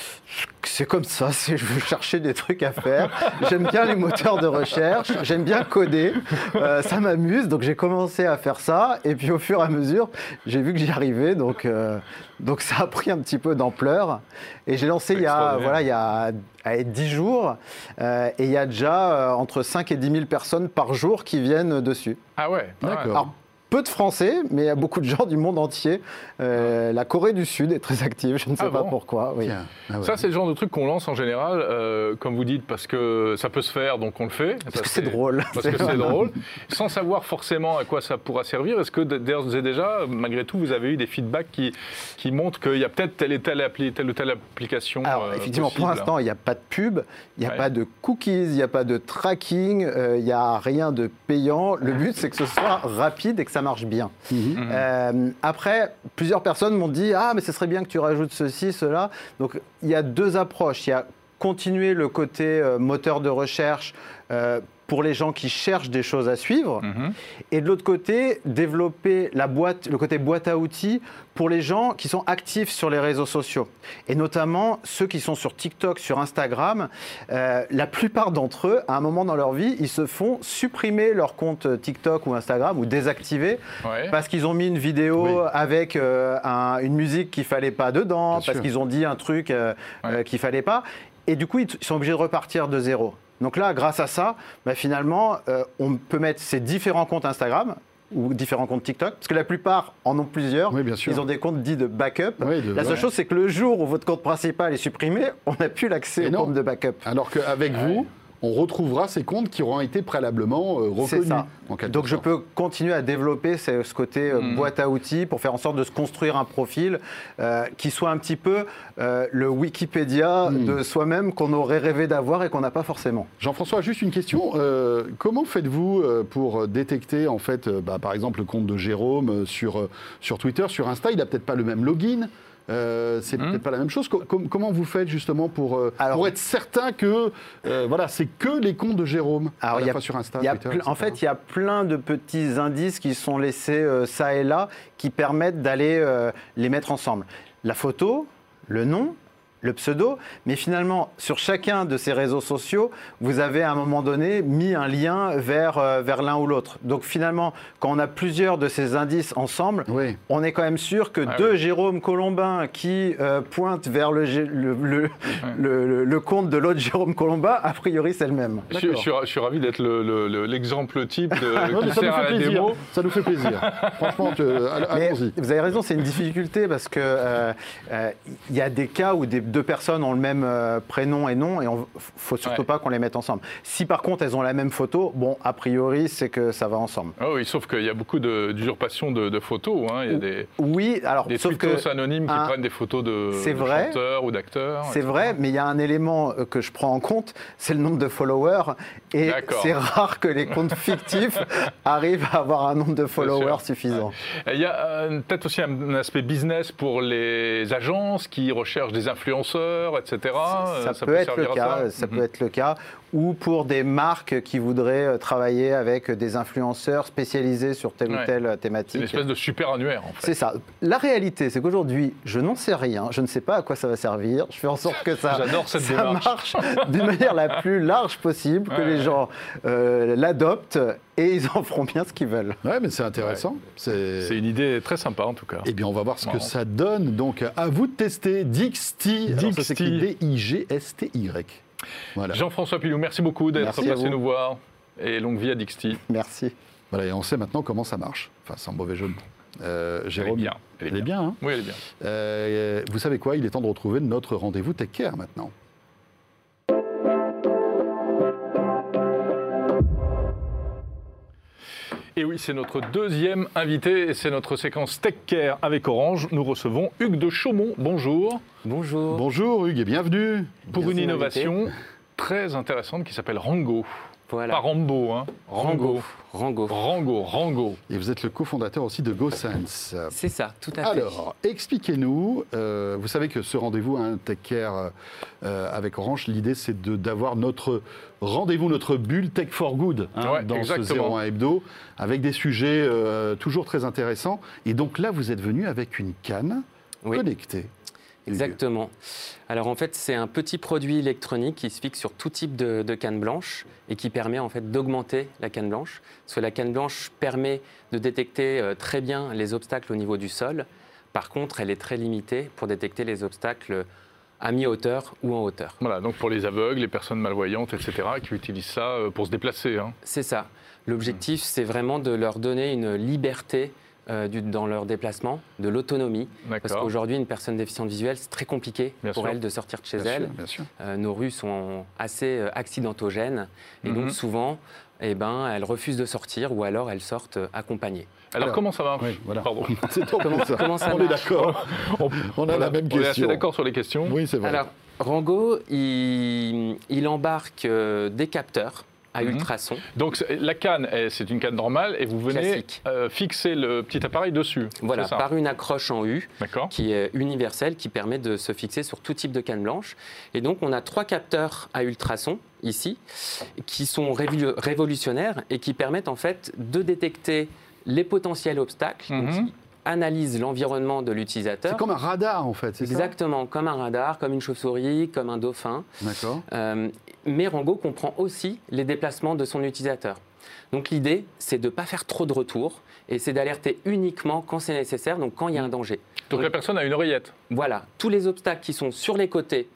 C'est comme ça, *laughs* c'est je veux chercher des trucs à faire. J'aime bien les moteurs de recherche, j'aime bien coder, euh, ça m'amuse, donc j'ai commencé à faire ça. Et puis au fur et à mesure, j'ai vu que j'y arrivais, donc, euh, donc ça a pris un petit peu d'ampleur. Et j'ai lancé il y, a, voilà, il y a allez, 10 jours, euh, et il y a déjà euh, entre 5 et 10 000 personnes par jour qui viennent dessus. Ah ouais. D'accord. Alors, peu de Français, mais il y a beaucoup de gens du monde entier. Euh, la Corée du Sud est très active, je ne sais Ah pas bon pourquoi. oui. Ah ouais. Ça, c'est le genre de truc qu'on lance en général, euh, comme vous dites, parce que ça peut se faire, donc on le fait. Parce que c'est drôle. Parce que c'est drôle, sans savoir forcément à quoi ça pourra servir. Est-ce que d'ores et déjà, malgré tout, vous avez eu des feedbacks qui, qui montrent qu'il y a peut-être telle, et telle, appli- telle ou telle application Alors, euh, effectivement, pour l'instant, il n'y a pas de pub, il n'y a Ouais. pas de cookies, il n'y a pas de tracking, euh, il n'y a rien de payant. Le but, c'est que ce soit rapide et que ça marche bien. Mhm. Euh, après, plusieurs personnes m'ont dit Ah, mais ce serait bien que tu rajoutes ceci, cela. Donc, il y a deux approches. Il y a continuer le côté euh, moteur de recherche euh, pour les gens qui cherchent des choses à suivre. Mhm. Et de l'autre côté, développer la boîte, le côté boîte à outils pour les gens qui sont actifs sur les réseaux sociaux. Et notamment ceux qui sont sur TikTok, sur Instagram. Euh, la plupart d'entre eux, à un moment dans leur vie, ils se font supprimer leur compte TikTok ou Instagram ou désactiver Ouais. parce qu'ils ont mis une vidéo Oui. avec euh, un- une musique qu'il fallait pas dedans, Bien parce qu'ils ont dit un truc euh, Ouais. euh, qu'il fallait pas. Et du coup, ils sont obligés de repartir de zéro. Donc là, grâce à ça, bah, finalement, euh, on peut mettre ces différents comptes Instagram ou différents comptes TikTok, parce que la plupart en ont plusieurs. Oui, bien sûr. Ils ont des comptes dits de backup. Oui, de- la seule ouais. chose, c'est que le jour où votre compte principal est supprimé, on n'a plus l'accès au compte de backup. Alors qu'avec vous, on retrouvera ces comptes qui auront été préalablement euh, reconnus. ça. Donc je peux continuer à développer ce, ce côté euh, Mhm. boîte à outils pour faire en sorte de se construire un profil euh, qui soit un petit peu euh, le Wikipédia Mhm. de soi-même qu'on aurait rêvé d'avoir et qu'on n'a pas forcément. Jean-François, juste une question. Euh, comment faites-vous pour détecter, en fait, bah, par exemple, le compte de Jérôme sur, sur Twitter, sur Insta Il n'a peut-être pas le même login. Euh, c'est Hmm. peut-être pas la même chose. Co- com- comment vous faites justement pour, euh, Alors- pour être certain que euh, voilà, c'est que les comptes de Jérôme Alors, à la il y a- fois sur Insta, Il y a Twitter, ple- en fait, il y a plein de petits indices qui sont laissés ça et là qui permettent d'aller les mettre ensemble. La photo, le nom, le pseudo, mais finalement, sur chacun de ces réseaux sociaux, vous avez à un moment donné mis un lien vers, euh, vers l'un ou l'autre. Donc finalement, quand on a plusieurs de ces indices ensemble, Oui. on est quand même sûr que Ah deux oui. Jérôme Colombin qui euh, pointent vers le, le, le- le- le- le compte de l'autre Jérôme Colombin, a priori c'est le même. Je, je suis, je suis ravi d'être le- le- le- l'exemple type de, *laughs* mais qui ça nous sert à fait la plaisir. démo. Ça nous fait plaisir. Franchement, Mais allons-y. vous avez raison, c'est une difficulté parce que euh, euh, il y a des cas où des, deux personnes ont le même euh, prénom et nom et il faut surtout Ouais. pas qu'on les mette ensemble. Si par contre elles ont la même photo, bon, a priori c'est que ça va ensemble. Ah oui, sauf qu'il y a beaucoup de- d'usurpation de, de photos. hein. Il y a des, Oui, alors des sauf que anonymes qui un- prennent des photos de, de vrai. chanteurs ou d'acteurs. c'est vrai, mais il y a un élément euh, que je prends en compte, c'est le nombre de followers. Et c'est rare que les comptes *laughs* fictifs arrivent à avoir un nombre de followers suffisant. Il y a euh, peut-être aussi un, aspect business pour les agences qui recherchent des etc. ça, Euh, peut être le cas, ça ça Mhm. peut être le cas, ou pour des marques qui voudraient euh, travailler avec des influenceurs spécialisés sur telle Ouais. ou telle C'est une thématique. espèce de super annuaire, en fait. C'est ça. La réalité, c'est qu'aujourd'hui, je n'en sais rien, je ne sais pas à quoi ça va servir. Je fais en sorte que ça, J'adore cette ça marche d'une manière la plus large possible, que Ouais, les ouais. gens euh, l'adoptent et ils en feront bien ce qu'ils veulent. Ouais, mais c'est intéressant. C'est C'est une idée très sympa, en tout cas. Eh bien, on va voir ce que ça donne. Donc, à vous de tester Dixty. Alors, ça Dixty. D-I-G-S-T-Y. Voilà. Jean-François Pilou, merci beaucoup d'être passé nous voir. Et longue vie à Dixty. Merci. voilà. Et on sait maintenant comment ça marche. Enfin, sans mauvais jeu de mots. Euh, Elle est Jérôme, bien. Elle est bien, hein? Oui, elle est bien. Euh, Vous savez quoi? Il est temps de retrouver notre rendez-vous Tech Care maintenant. Et oui, c'est notre deuxième invité et c'est notre séquence Tech Care avec Orange. Nous recevons Hugues de Chaumont. Bonjour. Bonjour. Bonjour Hugues et bienvenue. Pour Merci une innovation très intéressante qui s'appelle Rango. Voilà. Pas Rambo, hein. Rango. Rango. Rango, Rango. Et vous êtes le cofondateur aussi de GoSense. C'est ça, tout à fait. Alors, expliquez-nous, euh, vous savez que ce rendez-vous, un Tech Care euh, avec Orange, l'idée c'est de- d'avoir notre rendez-vous, notre bulle Tech for Good hein, Ouais, dans exactement. ce 01 Hebdo, avec des sujets euh, toujours très intéressants. Et donc là, vous êtes venu avec une canne Oui. connectée. Exactement. Alors en fait, c'est un petit produit électronique qui se fixe sur tout type de, de canne blanche et qui permet en fait d'augmenter la canne blanche. Parce que la canne blanche permet de détecter euh, très bien les obstacles au niveau du sol. Par contre, elle est très limitée pour détecter les obstacles à mi-hauteur ou en hauteur. Voilà, donc pour les aveugles, les personnes malvoyantes, etc., qui utilisent ça euh, pour se déplacer. hein. C'est ça. L'objectif, c'est vraiment de leur donner une liberté euh, du- dans leur déplacement, de l'autonomie. Parce qu'aujourd'hui, une personne déficiente visuelle, c'est très compliqué Bien pour sûr. elle de sortir de chez Bien elle. sûr, bien sûr. Euh, nos rues sont assez euh, accidentogènes et Mhm. donc souvent, eh ben, elles refusent de sortir ou alors elles sortent accompagnées. Alors, Alors, comment ça marche Oui, voilà. Pardon. *laughs* Pour ça. comment ça On est d'accord. On, On a la même on est assez question. d'accord sur les questions. Oui, c'est vrai. Alors, Rango, il, il embarque euh, des capteurs à Mhm. ultrasons. Donc la canne, eh, c'est une canne normale et vous venez euh, fixer le petit appareil dessus. Voilà, ça par une accroche en U qui est universelle, qui permet de se fixer sur tout type de canne blanche. Et donc, on a trois capteurs à ultrasons ici, qui sont révolu- révolutionnaires et qui permettent en fait de détecter les potentiels obstacles, Mhm. Analysent l'environnement de l'utilisateur. C'est comme un radar en fait, c'est ça Exactement, comme un radar, comme une chauve-souris, comme un dauphin. D'accord. Euh, mais Rango comprend aussi les déplacements de son utilisateur. Donc l'idée, c'est de ne pas faire trop de retours et c'est d'alerter uniquement quand c'est nécessaire, donc quand il y a un danger. Donc la personne a une oreillette. Voilà, tous les obstacles qui sont sur les côtés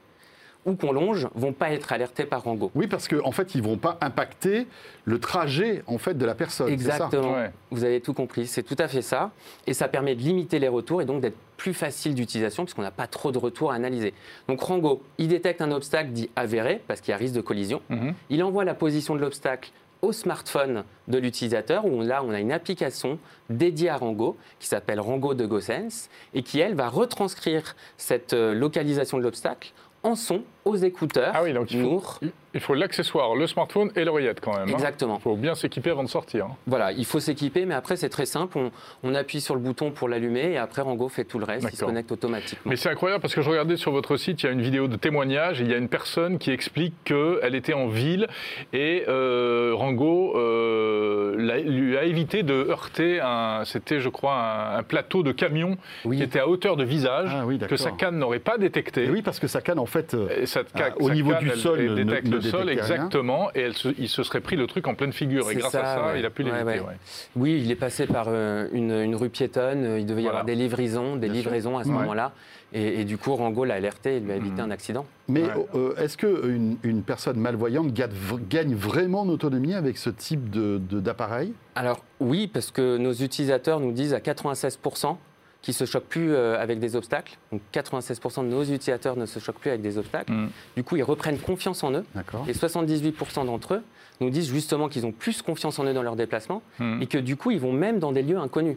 ou qu'on longe vont pas être alertés par Rango. Oui, parce qu'en en fait, ils vont pas impacter le trajet en fait de la personne. Exactement. Ouais. Vous avez tout compris. C'est tout à fait ça. Et ça permet de limiter les retours et donc d'être plus facile d'utilisation puisqu'on n'a pas trop de retours à analyser. Donc Rango, il détecte un obstacle dit avéré parce qu'il y a risque de collision. Mhm. Il envoie la position de l'obstacle au smartphone de l'utilisateur où là on a une application dédiée à Rango qui s'appelle Rango de GoSense et qui elle va retranscrire cette euh, localisation de l'obstacle en son aux écouteurs. Ah oui, donc il faut, il faut l'accessoire, le smartphone et l'oreillette quand même. hein. Exactement. Il faut bien s'équiper avant de sortir. hein. Voilà, il faut s'équiper, mais après c'est très simple. On, on appuie sur le bouton pour l'allumer et après Rango fait tout le reste. Il se connecte automatiquement. Mais c'est incroyable parce que je regardais sur votre site, il y a une vidéo de témoignage et il y a une personne qui explique qu'elle était en ville et euh, Rango euh, lui a évité de heurter un, c'était je crois un, un plateau de camion Oui. qui était à hauteur de visage Ah oui, que sa canne n'aurait pas détecté. Et oui, parce que sa canne, en fait, euh, ca- au niveau canne, du elle- sol, elle détecte ne le sol, exactement, et elle se- il se serait pris le truc en pleine figure. Et grâce à ça, ouais. il a pu l'éviter. ouais. ouais. Oui, il est passé par euh, une, une rue piétonne. euh, Il devait y avoir des livraisons, des Bien sûr. livraisons à ce moment-là. Et, et du coup, Rango l'a alerté et lui a évité Mhm. un accident. mais Ouais. euh, est-ce qu'une une personne malvoyante gagne, gagne vraiment en autonomie avec ce type de- de- d'appareil? Alors oui, parce que nos utilisateurs nous disent à 96% qu'ils ne se choquent plus euh, avec des obstacles. Donc 96% de nos utilisateurs ne se choquent plus avec des obstacles. Mm. Du coup, ils reprennent confiance en eux. Et 78% d'entre eux nous disent justement qu'ils ont plus confiance en eux dans leurs déplacements Mm. et que du coup, ils vont même dans des lieux inconnus.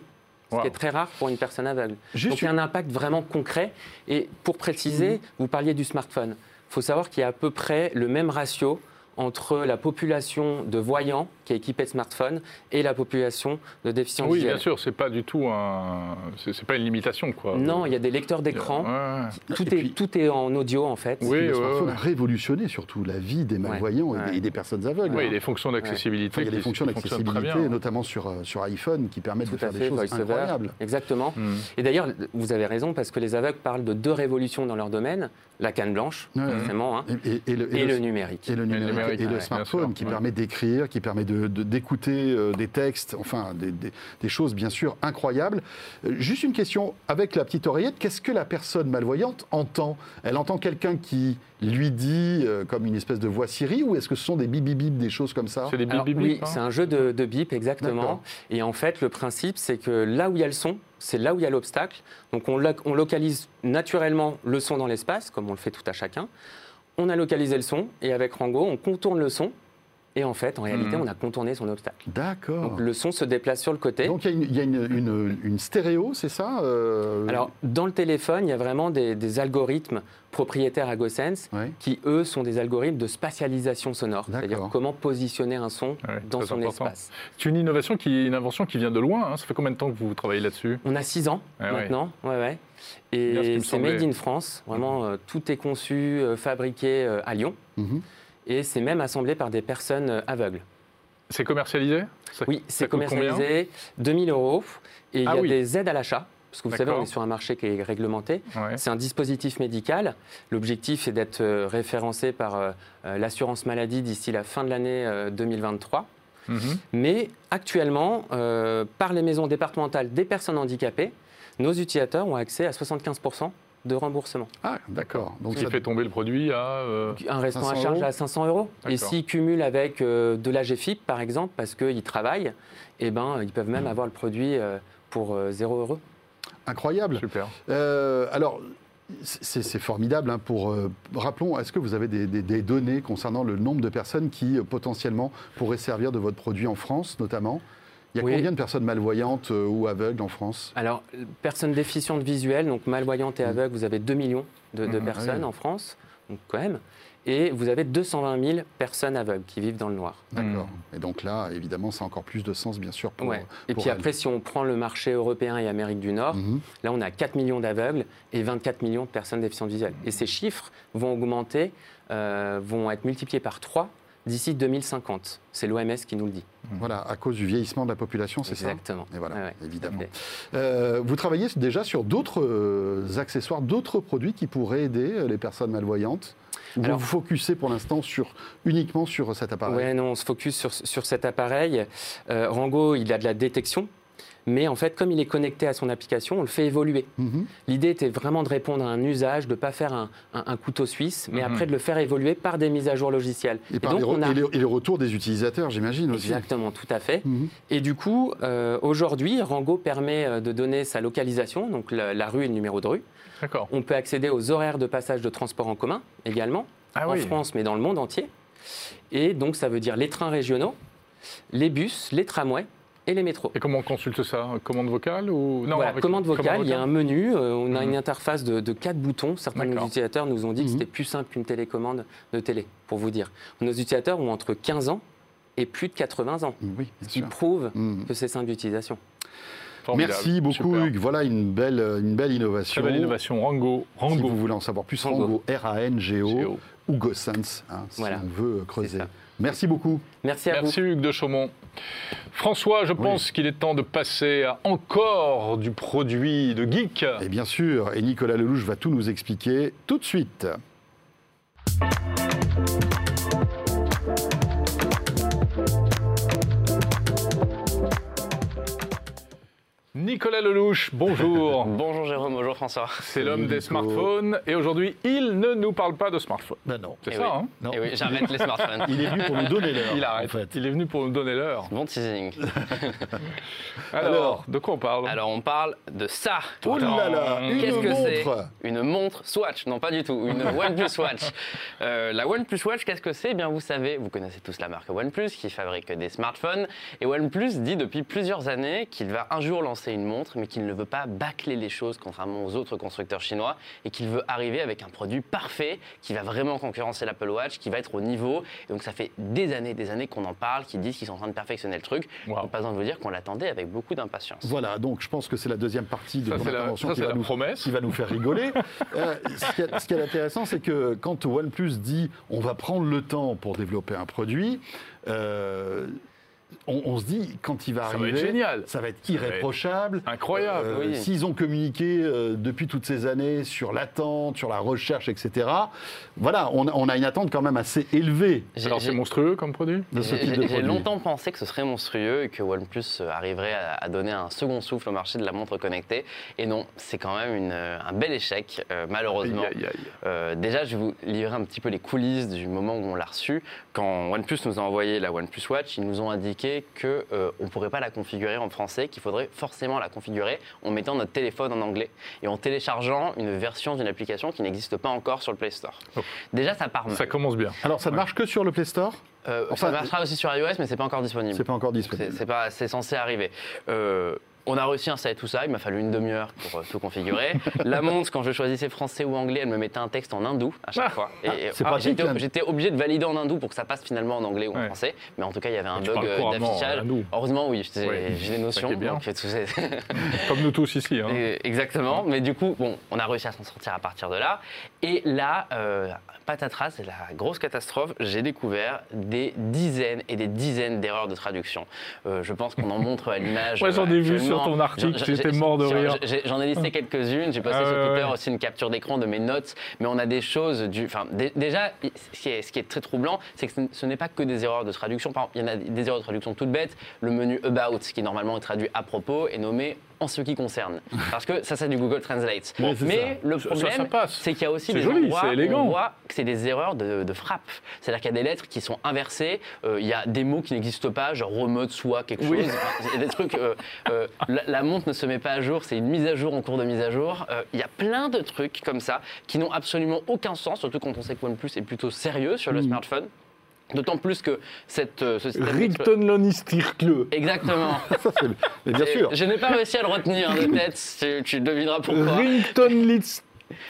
Ce Wow. qui est très rare pour une personne aveugle. Juste Donc il y a un impact vraiment concret. Et pour préciser, vous parliez du smartphone. Il faut savoir qu'il y a à peu près le même ratio entre la population de voyants qui est équipée de smartphones et la population de déficients Oui, visuels. bien sûr, c'est pas du tout un, c'est c'est pas une limitation quoi. Non, il y a des lecteurs d'écran. Ouais. Tout, Et est, puis- tout est en audio en fait. Oui, le smartphone ouais. a révolutionné surtout la vie des malvoyants et, des, et des personnes aveugles. Oui, hein. les fonctions d'accessibilité. Enfin, il y a des fonctions d'accessibilité, bien. notamment sur, euh, sur iPhone, qui permettent Tout de faire des choses voice-over. incroyables. Mm. Exactement. Et d'ailleurs, vous avez raison parce que les aveugles parlent de deux révolutions dans leur domaine la canne blanche, forcément, hein, Et, et- et le, et, et le, le- numérique. et le numérique, et le smartphone sûr, qui ouais. permet d'écrire, qui permet de- de- d'écouter euh, des textes, enfin des, des- des choses bien sûr incroyables. Euh, juste une question, avec la petite oreillette, qu'est-ce que la personne malvoyante entend? Elle entend quelqu'un qui lui dit euh, comme une espèce de voix Siri ou est-ce que ce sont des bip bip bip, des choses comme ça? C'est des bip bip oui, hein? c'est un jeu de, de bip, exactement. Et en fait, le principe, c'est que là où il y a le son, c'est là où il y a l'obstacle. Donc on, lo- on localise naturellement le son dans l'espace, comme on le fait tout à chacun. On a localisé le son, et avec Rango, on contourne le son. Et en fait, en réalité, Mhm. on a contourné son obstacle. D'accord. Donc le son se déplace sur le côté. Donc il y a une, il y a une- une- une stéréo, c'est ça euh, Alors, dans le téléphone, il y a vraiment des, des algorithmes propriétaires à GoSense ouais. qui, eux, sont des algorithmes de spatialisation sonore. C'est-à-dire comment positionner un son Ouais, dans son important. espace. C'est une innovation qui, une invention qui vient de loin. hein. Ça fait combien de temps que vous travaillez là-dessus? On a 6 ans Ah ouais. maintenant, ouais, ouais. Et c'est made in France. Vraiment, euh, tout est conçu, euh, fabriqué euh, à Lyon. Mhm. Et c'est même assemblé par des personnes euh, aveugles. C'est commercialisé? Ça- Oui, c'est commercialisé 2000 euros. Et il y Ah a oui. des aides à l'achat. Parce que vous savez, on est sur un marché qui est réglementé. Ouais. C'est un dispositif médical. L'objectif est d'être euh, référencé par euh, l'assurance maladie d'ici la fin de l'année euh, 2023. Mhm. Mais actuellement, euh, par les maisons départementales des personnes handicapées, nos utilisateurs ont accès à 75% de remboursement. Ah, d'accord. Donc qui ça- fait tomber le produit à. euh, Un restant 500 à charge euros à 500 euros. Et s'ils cumulent avec euh, de la GFIP, par exemple, parce qu'ils travaillent, eh ben, ils peuvent même avoir le produit euh, pour euh, 0 euros. incroyable. Super. Euh, alors, c'est c'est formidable. hein, pour, euh, rappelons, est-ce que vous avez des, des- des données concernant le nombre de personnes qui euh, potentiellement pourraient servir de votre produit en France, notamment? Il y a Oui. combien de personnes malvoyantes euh, ou aveugles en France? Alors, personnes déficientes visuelles, donc malvoyantes et Mm. aveugles, vous avez 2 millions de, de Mhm, personnes oui. en France, donc quand même. Et vous avez 220 000 personnes aveugles qui vivent dans le noir. D'accord. Et donc là, évidemment, ça a encore plus de sens, bien sûr. Pour, Ouais. Et pour puis après, si on prend le marché européen et Amérique du Nord, Mhm. là, on a 4 millions d'aveugles et 24 millions de personnes déficientes visuelles. Et ces chiffres vont augmenter, euh, vont être multipliés par 3 d'ici 2050. C'est l'OMS qui nous le dit. Voilà, à cause du vieillissement de la population, c'est ça Exactement. Et voilà, Ouais, ouais, évidemment. Euh, vous travaillez déjà sur d'autres euh, accessoires, d'autres produits qui pourraient aider euh, les personnes malvoyantes Ou Alors- vous vous focussez pour l'instant sur, uniquement sur cet appareil? Ouais, non, on se focus sur, sur cet appareil. Euh, Rango, il a de la détection. Mais en fait, comme il est connecté à son application, on le fait évoluer. Mhm. L'idée était vraiment de répondre à un usage, de ne pas faire un, un- un couteau suisse, mais Mhm. après de le faire évoluer par des mises à jour logicielles. Et, par donc, les, re- on a- et les- et les retours des utilisateurs, j'imagine aussi. Exactement, tout à fait. Mhm. Et du coup, euh, aujourd'hui, Rango permet euh, de donner sa localisation, donc la, la rue et le numéro de rue. D'accord. On peut accéder aux horaires de passage de transport en commun également, Ah en oui. France, mais dans le monde entier. Et donc, ça veut dire les trains régionaux, les bus, les tramways et les métros. Et comment on consulte ça? Commande vocale ou non Voilà, avec- commande vocale, il y a un menu, euh, on a Mhm. une interface de, de quatre boutons. Certains de nos utilisateurs nous ont dit que Mhm. c'était plus simple qu'une télécommande de télé, pour vous dire. Nos utilisateurs ont entre 15 ans et plus de 80 ans, Oui, ce qui sûr. prouve Mhm. que c'est simple d'utilisation. Formidable. Merci beaucoup, Super. Hugues. Voilà une belle, une belle innovation. Très belle innovation. Rango. Si Rango. vous voulez en savoir plus, Rango. Rango, ou GoSense, hein, si Voilà. on veut creuser. Merci beaucoup. Merci à Merci vous. Hugues de Chaumont. François, je pense qu'il est temps de passer à encore du produit de geek. Et bien sûr, et Nicolas Lelouch va tout nous expliquer tout de suite. Nicolas Lelouch, bonjour. *laughs* Bonjour Jérôme, bonjour François. C'est l'homme des smartphones et aujourd'hui, il ne nous parle pas de smartphone. Ben non. C'est Eh ça, oui. hein Non. Et oui, j'arrête les smartphones. Il est venu pour nous donner l'heure. *laughs* Il arrête. En fait. Il est venu pour nous donner l'heure. Bon teasing. *laughs* Alors, Alors. de quoi on parle? Alors on parle de ça. Oh là là, une Qu'est-ce que c'est? montre Une montre Swatch, non pas du tout, une OnePlus Watch. Euh, la OnePlus Watch, qu'est-ce que c'est? Eh bien vous savez, vous connaissez tous la marque OnePlus qui fabrique des smartphones. Et OnePlus dit depuis plusieurs années qu'il va un jour lancer une montre, mais qu'il ne veut pas bâcler les choses contrairement aux autres constructeurs chinois et qu'il veut arriver avec un produit parfait qui va vraiment concurrencer l'Apple Watch, qui va être au niveau. Et donc ça fait des années, des années qu'on en parle, qu'ils disent qu'ils sont en train de perfectionner le truc. Wow. Donc, Pas besoin de vous dire qu'on l'attendait avec beaucoup d'impatience. Voilà, donc je pense que c'est la deuxième partie de Ça, ton c'est la- intervention ça, qui, qui va nous faire rigoler. *laughs* Euh, ce, qui est, ce qui est intéressant, c'est que quand OnePlus dit on va prendre le temps pour développer un produit, euh, on, on se dit quand il va Ça va arriver, être génial. ça va être Ça va être irréprochable. Incroyable. Euh, oui. S'ils ont communiqué euh, depuis toutes ces années sur l'attente, sur la recherche, etc., voilà, on, a- on a une attente quand même assez élevée Alors, c'est monstrueux comme produit J'ai longtemps pensé que ce serait monstrueux et que OnePlus euh, arriverait à, à donner un second souffle au marché de la montre connectée. Et non, c'est quand même une, euh, un bel échec, euh, malheureusement. Aïe, aïe, aïe. Euh, déjà, je vais vous livrer un petit peu les coulisses du moment où on l'a reçu. Quand OnePlus nous a envoyé la OnePlus Watch, ils nous ont indiqué que euh, ne pourrait pas la configurer en français, qu'il faudrait forcément la configurer en mettant notre téléphone en anglais et en téléchargeant une version d'une application qui n'existe pas encore sur le Play Store. Oh. Déjà, ça part mal. Ça commence bien. Alors, ça ne marche que sur le Play Store Euh, Enfin, ça marchera aussi sur iOS, mais c'est pas encore disponible. C'est pas encore disponible. c'est pas, c'est censé arriver. Euh, on a réussi à installer tout ça. Il m'a fallu une demi-heure pour euh, tout configurer. La montre, quand je choisissais français ou anglais, elle me mettait un texte en hindou à chaque Ah. fois. Et, ah, pratique, j'étais, hein. j'étais obligé de valider en hindou pour que ça passe finalement en anglais ou en Ouais. français. Mais en tout cas, il y avait un bug euh, d'affichage. Heureusement, oui, j'ai, Ouais, j'ai des notions. qui est bien. donc, tout c'est- *laughs* Comme nous tous ici. hein. et- Exactement. Mais du coup, bon, on a réussi à s'en sortir à partir de là. Et là, euh, patatras, c'est la grosse catastrophe. J'ai découvert des dizaines et des dizaines d'erreurs de traduction. Euh, je pense qu'on en montre à l'image. Ouais, j'en ai euh, vu. Sur ton article, J'en- j'étais mort de rire. J'en ai listé *laughs* quelques-unes. J'ai passé Ah, sur Twitter ouais. aussi une capture d'écran de mes notes. Mais on a des choses du. Enfin, dé- déjà, ce qui est, ce qui est très troublant, c'est que ce n'est pas que des erreurs de traduction. Par exemple, il y en a des erreurs de traduction toutes bêtes. Le menu About, qui normalement est traduit à propos, est nommé en ce qui concerne. *laughs* Parce que ça, c'est du Google Translate. Mais le problème, c'est qu'il y a aussi des joli, endroits c'est élégant. où on voit que c'est des erreurs de, de frappe. C'est-à-dire qu'il y a des lettres qui sont inversées, euh, il y a des mots qui n'existent pas, genre remote, soit quelque Oui. chose. Il y a des trucs. euh, euh, la, la montre ne se met pas à jour, c'est une mise à jour en cours de mise à jour. Il y a plein de trucs comme ça qui n'ont absolument aucun sens, surtout quand on sait que OnePlus est plutôt sérieux sur le smartphone. D'autant plus que cette, euh, ce système Rigton Lonistirkle. Exactement. *laughs* Ça, c'est- mais bien sûr. Je n'ai pas réussi à le retenir de tête, tu, tu devineras pourquoi. Rington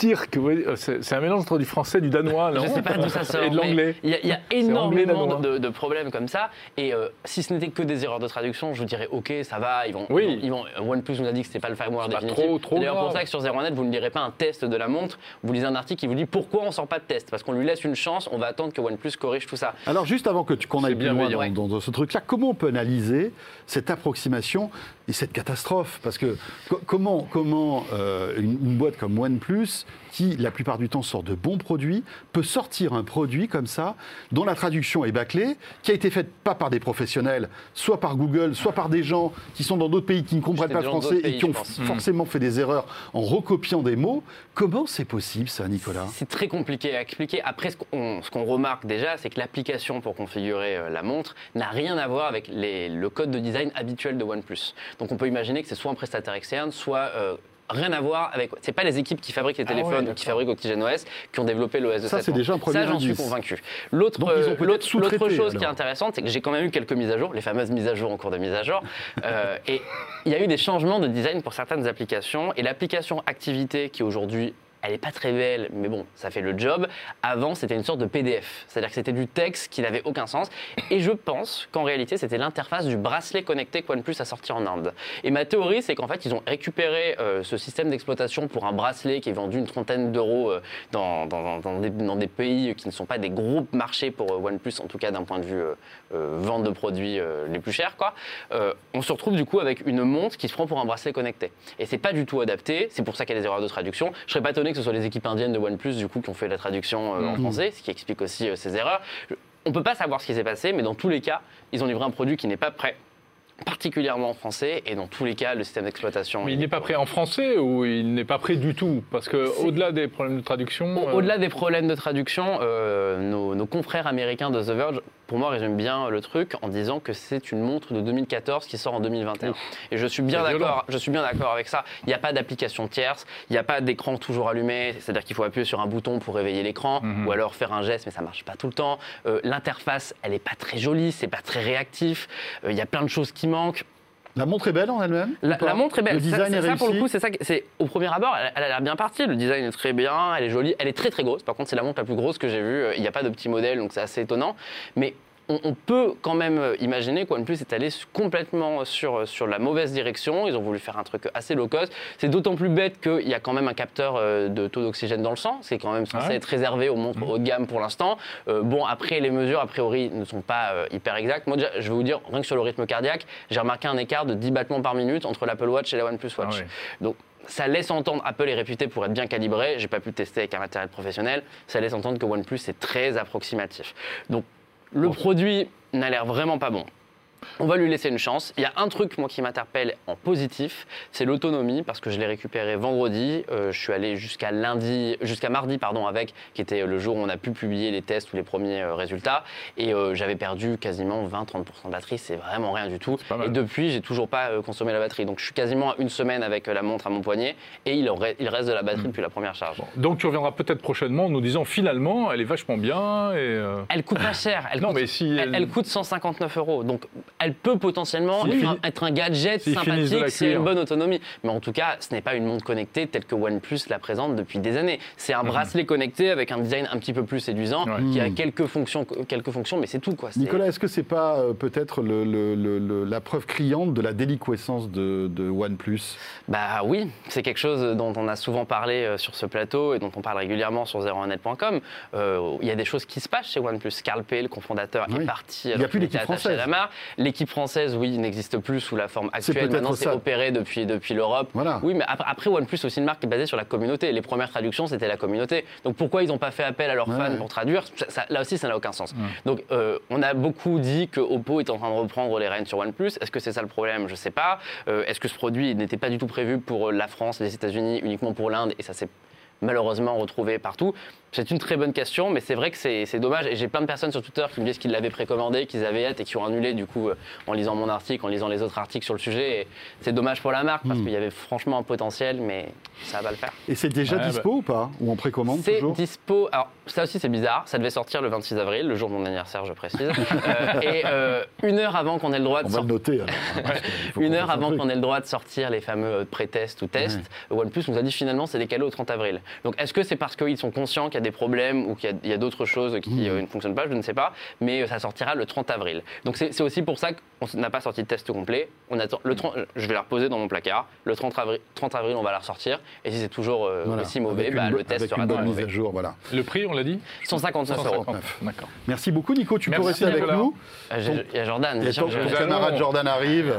Euh, C'est un mélange entre du français et du danois. Je non sais pas d'où ça sort. Et de l'anglais. Il y a, y énormément de, de problèmes comme ça. Et euh, si ce n'était que des erreurs de traduction, je vous dirais ok, ça va. Ils vont, Oui. ils vont, ils vont- OnePlus nous a dit que c'était pas le firmware définitif. trop- trop C'est D'ailleurs, pour ça que sur Zeronet, vous ne lirez pas un test de la montre. Vous lisez un article qui vous dit pourquoi on sort pas de test. Parce qu'on lui laisse une chance. On va attendre que OnePlus corrige tout ça. Alors juste avant que tu- qu'on aille plus loin dans, dans- dans ce truc-là, comment on peut analyser cette approximation et cette catastrophe? Parce que co- comment, comment euh, une, une boîte comme OnePlus Qui la plupart du temps sort de bons produits, peut sortir un produit comme ça, dont la traduction est bâclée, qui a été faite pas par des professionnels, soit par Google, soit par des gens qui sont dans d'autres pays qui ne comprennent pas le français et qui ont forcément fait des erreurs en recopiant des mots. Comment c'est possible ça, Nicolas? C'est très compliqué à expliquer. Après, ce qu'on remarque déjà, c'est que l'application pour configurer euh, la montre n'a rien à voir avec le code de design habituel de OnePlus. Donc on peut imaginer que c'est soit un prestataire externe, soit euh, rien à voir avec. C'est pas les équipes qui fabriquent les ah téléphones ou qui fabriquent OxygenOS qui ont développé l'OS de Ça, c'est déjà un premier Ça, j'en suis convaincu. L'autre l'autre chose qui est intéressante, c'est que j'ai quand même eu quelques mises à jour, les fameuses mises à jour en cours de mise à jour. Euh, et il y a eu des changements de design pour certaines applications. Et l'application Activité, qui aujourd'hui elle n'est pas très belle, mais bon, ça fait le job. Avant, c'était une sorte de PDF, c'est-à-dire que c'était du texte qui n'avait aucun sens. Et je pense qu'en réalité, c'était l'interface du bracelet connecté qu'OnePlus a sorti en Inde. Et ma théorie, c'est qu'en fait, ils ont récupéré euh, ce système d'exploitation pour un bracelet qui est vendu une trentaine d'euros euh, dans, dans, des, pays qui ne sont pas des gros marchés pour euh, OnePlus, en tout cas d'un point de vue vente de produits les plus chers. On se retrouve du coup avec une montre qui se prend pour un bracelet connecté. Et c'est pas du tout adapté, c'est pour ça qu'il y a des erreurs de traduction. Je serais pas étonné que ce soit les équipes indiennes de OnePlus du coup qui ont fait la traduction euh, en mmh. français, ce qui explique aussi euh, ces erreurs. On peut pas savoir ce qui s'est passé, mais dans tous les cas, ils ont livré un produit qui n'est pas prêt particulièrement en français et dans tous les cas le système d'exploitation. Mais il n'est pas prêt en français ou il n'est pas prêt du tout? Parce qu'au-delà des problèmes de traduction. Au-delà des problèmes de traduction, nos, nos, confrères américains de The Verge pour moi, résume bien le truc en disant que c'est une montre de 2014 qui sort en 2021. Et je suis bien d'accord. Je suis bien d'accord avec ça. Il n'y a pas d'application tierce, il n'y a pas d'écran toujours allumé. C'est-à-dire qu'il faut appuyer sur un bouton pour réveiller l'écran, mhm. ou alors faire un geste, mais ça marche pas tout le temps. Euh, l'interface, elle n'est pas très jolie, c'est pas très réactif. Euh, il y a plein de choses qui La montre est belle en elle-même la, montre est belle. Le design est, ça, pour le coup, c'est ça. C'est au premier abord, elle, a l'air bien partie. Le design est très bien, elle est jolie, elle est très très grosse. Par contre, c'est la montre la plus grosse que j'ai vue. Il n'y a pas de petit modèle, donc c'est assez étonnant. Mais on, peut quand même euh, imaginer qu'OnePlus est allé complètement sur, sur la mauvaise direction. Ils ont voulu faire un truc assez low cost. C'est d'autant plus bête qu'il y a quand même un capteur euh, de taux d'oxygène dans le sang. C'est quand même censé être réservé aux montres mmh. haut de gamme pour l'instant. Euh, bon, après, les mesures, a priori, ne sont pas hyper exactes. Moi, je vais vous dire, rien que sur le rythme cardiaque, j'ai remarqué un écart de 10 battements par minute entre l'Apple Watch et la OnePlus Watch. Ah Donc, ça laisse entendre, Apple est réputé pour être bien calibré, j'ai pas pu tester avec un matériel professionnel, ça laisse entendre que OnePlus est très approximatif. Donc le produit n'a l'air vraiment pas bon. On va lui laisser une chance. Il y a un truc, moi, qui m'interpelle en positif, c'est l'autonomie, parce que je l'ai récupéré vendredi. Euh, je suis allé jusqu'à lundi, jusqu'à mardi, pardon, avec, qui était le jour où on a pu publier les tests ou les premiers euh, résultats. Et euh, j'avais perdu quasiment 20-30% de batterie. C'est vraiment rien du tout. Et depuis, j'ai toujours pas consommé la batterie. Donc, je suis quasiment à une semaine avec la montre à mon poignet, et il, il reste de la batterie hmm. depuis la première charge. Donc, tu reviendras peut-être prochainement en nous disant finalement, elle est vachement bien. Et Elle coûte pas *laughs* cher. Elle non, coûte, mais si elle... elle coûte 159 euros. Donc, elle peut potentiellement être un gadget sympathique c'est une bonne autonomie. Mais en tout cas, ce n'est pas une montre connectée telle que OnePlus la présente depuis des années. C'est un bracelet connecté avec un design un petit peu plus séduisant qui a quelques fonctions, quelques fonctions mais c'est tout. Quoi. Nicolas, est-ce que c'est pas euh, peut-être le, la preuve criante de la déliquescence de, de OnePlus? Bah oui, c'est quelque chose dont on a souvent parlé euh, sur ce plateau et dont on parle régulièrement sur 01net.com. Euh, il y a des choses qui se passent chez OnePlus. Carl P, le cofondateur, est parti. Il n'y a plus l'équipe française. L'équipe française, oui, n'existe plus sous la forme actuelle. Maintenant, c'est opéré depuis, depuis l'Europe. Oui, mais après, OnePlus, aussi une marque qui est basée sur la communauté. Les premières traductions, c'était la communauté. Donc pourquoi ils n'ont pas fait appel à leurs fans pour traduire? Là aussi, ça n'a aucun sens. Donc euh, on a beaucoup dit que Oppo est en train de reprendre les rênes sur OnePlus. Est-ce que c'est ça le problème? Je ne sais pas. Euh, est-ce que ce produit n'était pas du tout prévu pour la France, les États-Unis, uniquement pour l'Inde? Et ça s'est malheureusement retrouvé partout. C'est une très bonne question, mais c'est vrai que c'est dommage. Et j'ai plein de personnes sur Twitter qui me disent qu'ils l'avaient précommandé, qu'ils avaient hâte et qui ont annulé du coup euh, en lisant mon article, en lisant les autres articles sur le sujet. C'est dommage pour la marque parce hmm. qu'il y avait franchement un potentiel, mais ça va le faire. Et c'est déjà dispo bah. ou pas Ou en précommande C'est dispo. Alors ça aussi c'est bizarre. Ça devait sortir le 26 avril, le jour de mon anniversaire, je précise. *laughs* Euh, et euh, une heure avant qu'on ait le droit de. On va le noter. *laughs* une heure avant qu'on ait le droit de sortir les fameux pré-tests ou tests, OnePlus nous a dit finalement c'est décalé au 30 avril. Donc est-ce que c'est parce qu'ils sont conscients qu'il y a des problèmes ou qu'il y a, d'autres choses qui mmh. euh, ne fonctionnent pas, je ne sais pas, mais euh, ça sortira le 30 avril. Donc c'est aussi pour ça qu'on n'a pas sorti de test complet. On attend le 30, je vais la reposer dans mon placard. Le 30 avril, 30 avril on va la ressortir. Et si c'est toujours euh, aussi mauvais, bah, le test sera dans mise à jour. Voilà. Le prix, on l'a dit 159, euros. D'accord. Merci beaucoup, Nico. Tu peux rester avec nous. Il y a Jordan. Et ton, camarade Jordan arrive.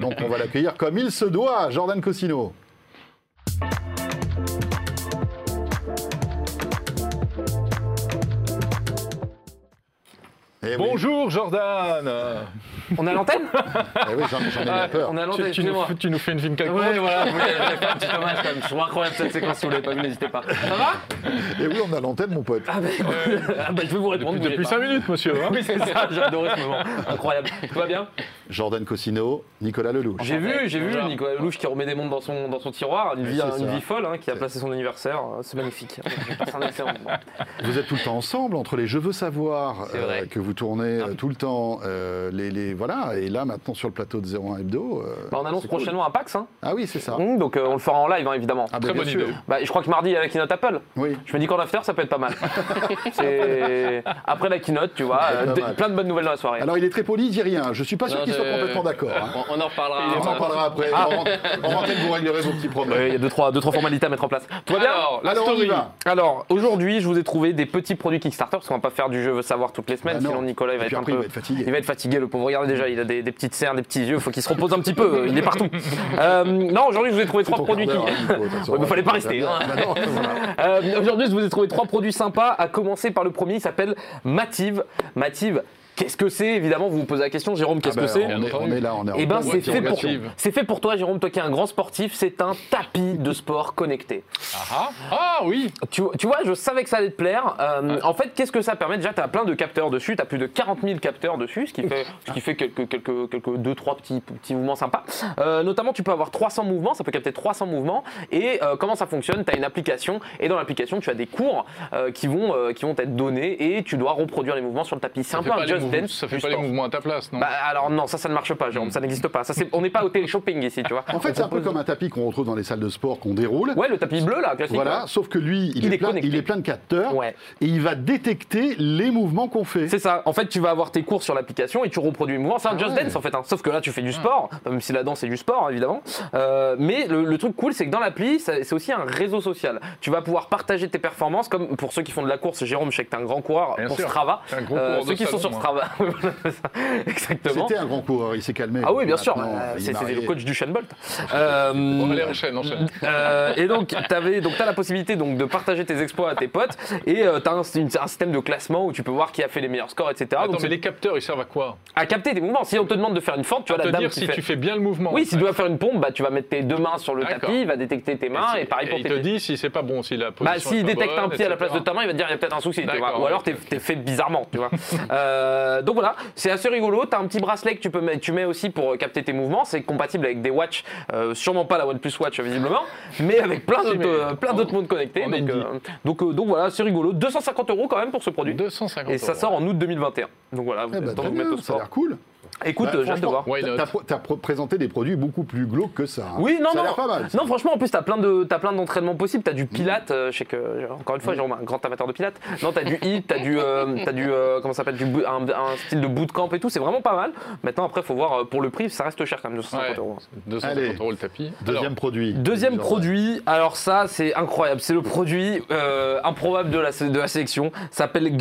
donc on va l'accueillir comme il se doit. Jordan Cosino. Eh oui. Bonjour Jordan *laughs* On a l'antenne? Eh oui, j'en ai peur. On a l'antenne, tu, tu nous, excusez-moi. fais- tu nous fais une film quelconque Ouais, voilà, vous voulez faire un petit *laughs* hommage quand même. Je trouve incroyable cette séquence, si vous l'avez pas vu, n'hésitez pas. Ça va? Et oui, on a l'antenne, mon pote. ah, bah, ah bah, je vais vous répondre. Depuis, depuis pas. 5 minutes, monsieur. hein. Oui, c'est ça, j'ai adoré ce moment. Incroyable. Tout va bien? Jordan Cosino, Nicolas Lelouch. J'ai vu, j'ai vu. Nicolas Lelouch qui remet des montres dans son, dans son tiroir, une vie, c'est une ça. vie folle, hein, qui a placé son anniversaire. C'est magnifique. *laughs* Je passe un excellent moment. Vous êtes tout le temps ensemble entre les Je veux savoir euh, que vous tournez euh, tout le temps, euh, les, les- voilà, et là maintenant sur le plateau de 01 Hebdo. euh, Bah, on annonce c'est cool. prochainement un PAX, hein. Ah oui, c'est ça. Mmh, donc euh, on le fera en live, hein, évidemment. Ah, bah, Très bonne sûr. idée. Bah, je crois que mardi, il y a la keynote Apple. Oui. Je me dis qu'en after, ça peut être pas mal. *laughs* Après la keynote, tu vois, euh, plein de bonnes nouvelles dans la soirée. Alors il est très poli, il dit rien. Je suis pas sûr qu'il soit complètement d'accord. hein. On, on en reparlera. On en parlera après. Ah. En, en antenne, vous réglerez vos petits problèmes. Il y a deux trois, deux, trois formalités à mettre en place. Tout va bien Alors, la on story. va. Alors, aujourd'hui, je vous ai trouvé des petits produits Kickstarter, parce qu'on va pas faire du jeu veux savoir toutes les semaines, Ah non. sinon Nicolas il va être un peu. il va être fatigué. Il va être fatigué, le pauvre. Regardez déjà, il a des, des petites cernes, des petits yeux, faut qu'il se repose un petit peu, il est partout. *laughs* Euh, non, aujourd'hui, je vous ai trouvé trois produits qui. *laughs* Ouais, mais fallait pas rester, hein. Bah *laughs* voilà. Euh, Aujourd'hui, je vous ai trouvé trois produits sympas, à commencer par le premier, il s'appelle Mative. Mative, qu'est-ce que c'est Évidemment, vous vous posez la question, Jérôme, qu'est-ce Ah que bah, c'est on, est, on est là, on est en eh ben, c'est fait, pour, c'est fait pour toi, Jérôme, toi qui es un grand sportif. C'est un tapis de sport connecté. Ah, ah. Ah, oui Tu, tu vois, je savais que ça allait te plaire. Euh, En fait, qu'est-ce que ça permet? Déjà, tu as plein de capteurs dessus. Tu as plus de 40 000 capteurs dessus, ce qui fait, ce qui fait quelques, quelques, quelques deux, trois petits, petits mouvements sympas. Euh, notamment, tu peux avoir 300 mouvements. Ça peut capter 300 mouvements. Et euh, comment ça fonctionne? Tu as une application. Et dans l'application, tu as des cours qui, vont, qui vont être donnés. Et tu dois reproduire les mouvements sur le tapis. C'est un peu un Just Dance. Ça fait pas les mouvements à ta place, non Bah, alors non, ça, ça ne marche pas, Jérôme, ça n'existe pas. Ça, on n'est pas au télé-shopping ici, tu vois. En fait, c'est un peu comme un tapis qu'on retrouve dans les salles de sport qu'on déroule. Ouais, le tapis bleu là, classique. Voilà, ouais. sauf que lui, il, Il est, est plein, il est plein de capteurs Ouais. et il va détecter les mouvements qu'on fait. C'est ça. En fait, tu vas avoir tes cours sur l'application et tu reproduis les mouvements. C'est un Ah Just ouais. Dance en fait. hein. Sauf que là, tu fais du sport, même si la danse c'est du sport évidemment. Euh, mais le, le truc cool, c'est que dans l'appli, c'est aussi un réseau social. Tu vas pouvoir partager tes performances, comme pour ceux qui font de la course. Jérôme, je sais que t'es un grand coureur Bien pour sûr. Strava. Un gros Euh, coureur ceux qui sont sur. Strava, *laughs* Ça. exactement. C'était un grand coureur, il s'est calmé. Ah oui, bien sûr. Euh, il marié. le coach du Bolt. *laughs* Euh, Bon, allez, enchaîne, enchaîne. *laughs* euh, et donc, tu as la possibilité donc, de partager tes exploits à tes potes et tu as un, système de classement où tu peux voir qui a fait les meilleurs scores, etc. Attends, donc, mais c'est les capteurs, ils servent à quoi? À capter tes mouvements. Si on te demande de faire une fente, tu vois À la te dame dire qui si fait... tu fais bien le mouvement. Oui, en si tu dois faire une pompe, bah, tu vas mettre tes deux mains sur le tapis, il va détecter tes mains et, pareil pour il tes te pieds. dit si c'est pas bon, si la position Bah, s'il détecte un pied à la place de ta main, il va te dire il y a peut-être un souci, Ou alors t'es fait bizarrement, tu vois. Euh, donc voilà, c'est assez rigolo. T'as un petit bracelet que tu peux mettre, tu mets aussi pour euh, capter tes mouvements. C'est compatible avec des watches, euh, sûrement pas la OnePlus Watch visiblement, *laughs* mais avec plein d'autres euh, plein d'autres mondes connectés. on Donc, donc, donc voilà, c'est rigolo. 250 euros quand même pour ce produit. 250 Et ça sort en août 2021. Donc voilà, vous Eh êtes dans bien, au ça a l'air cool. Écoute, Bah, j'ai hâte de franchement, voir. T'as- présenté des produits beaucoup plus glauques que ça. hein. Oui, non, ça non. a pas mal. ça. Non, franchement, en plus, t'as plein de, t'as plein d'entraînements possibles. T'as du Pilates, euh, je sais que, encore une fois, Jérôme, un grand amateur de Pilates. Non, t'as du HIIT, t'as du, euh, t'as du, euh, comment ça s'appelle, du, un, un style de bootcamp et tout. C'est vraiment pas mal. Maintenant, après, faut voir euh, pour le prix, ça reste cher quand même, 250 Ouais, euros. 250 Allez. euros le tapis. Deuxième Alors, produit. Deuxième produit, alors ça c'est incroyable, c'est le produit euh, improbable de la, de la sélection, ça s'appelle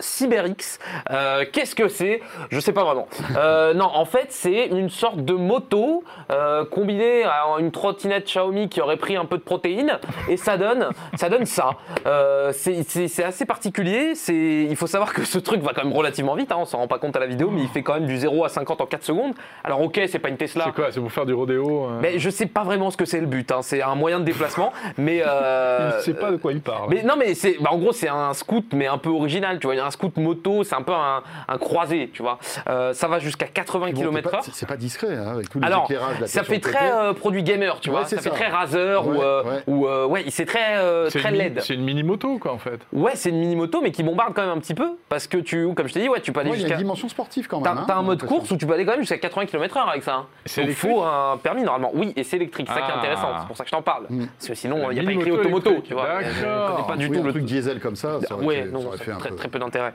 CyberX. Euh, Qu'est-ce que c'est? Je sais pas vraiment. Euh, non, en fait c'est une sorte de moto euh, combinée à une trottinette Xiaomi qui aurait pris un peu de protéines et ça donne ça. Donne ça. Euh, c'est- assez particulier, il faut savoir que ce truc va quand même relativement vite, hein, on s'en rend pas compte à la vidéo, mais il fait quand même du 0 à 50 en 4 secondes. Alors ok, c'est pas une Tesla. C'est quoi C'est pour faire du rodéo Mais je sais pas vraiment ce que c'est le but. hein. C'est un moyen de déplacement, mais Il sait pas de quoi il parle. Mais non, mais c'est, bah, en gros, c'est un scoot, mais un peu original. Tu vois, il y a un scoot moto, c'est un peu un, un croisé, tu vois. Ça va jusqu'à 80 Bon, c'est km/h. pas- C'est pas discret, hein, avec tous les Alors, éclairages. ça fait très euh, produit gamer, tu Ouais, vois. c'est Ça fait très Razer ou, Ouais, euh, ouais. ou euh, ouais, c'est très euh, C'est très une mi- LED. C'est une mini moto, quoi, en fait. Ouais, c'est une mini moto, mais qui bombarde quand même un petit peu parce que tu, comme je t'ai dit, ouais, tu peux aller Ouais, Il y a jusqu'à. une dimension sportive quand même. T'as hein, t'as un mode course où tu peux aller quand même jusqu'à 80 km/h avec ça. hein. C'est Donc, électrique faut un permis normalement. Oui, et c'est électrique, c'est ça qui est Ah. intéressant. C'est pour ça que je t'en parle. Mm. Parce que sinon, il n'y a pas écrit automoto, tu vois. D'accord. Pas du Oui, tout le truc diesel comme ça, ça aurait, Ouais, fait, non, très, peu. très d'intérêt.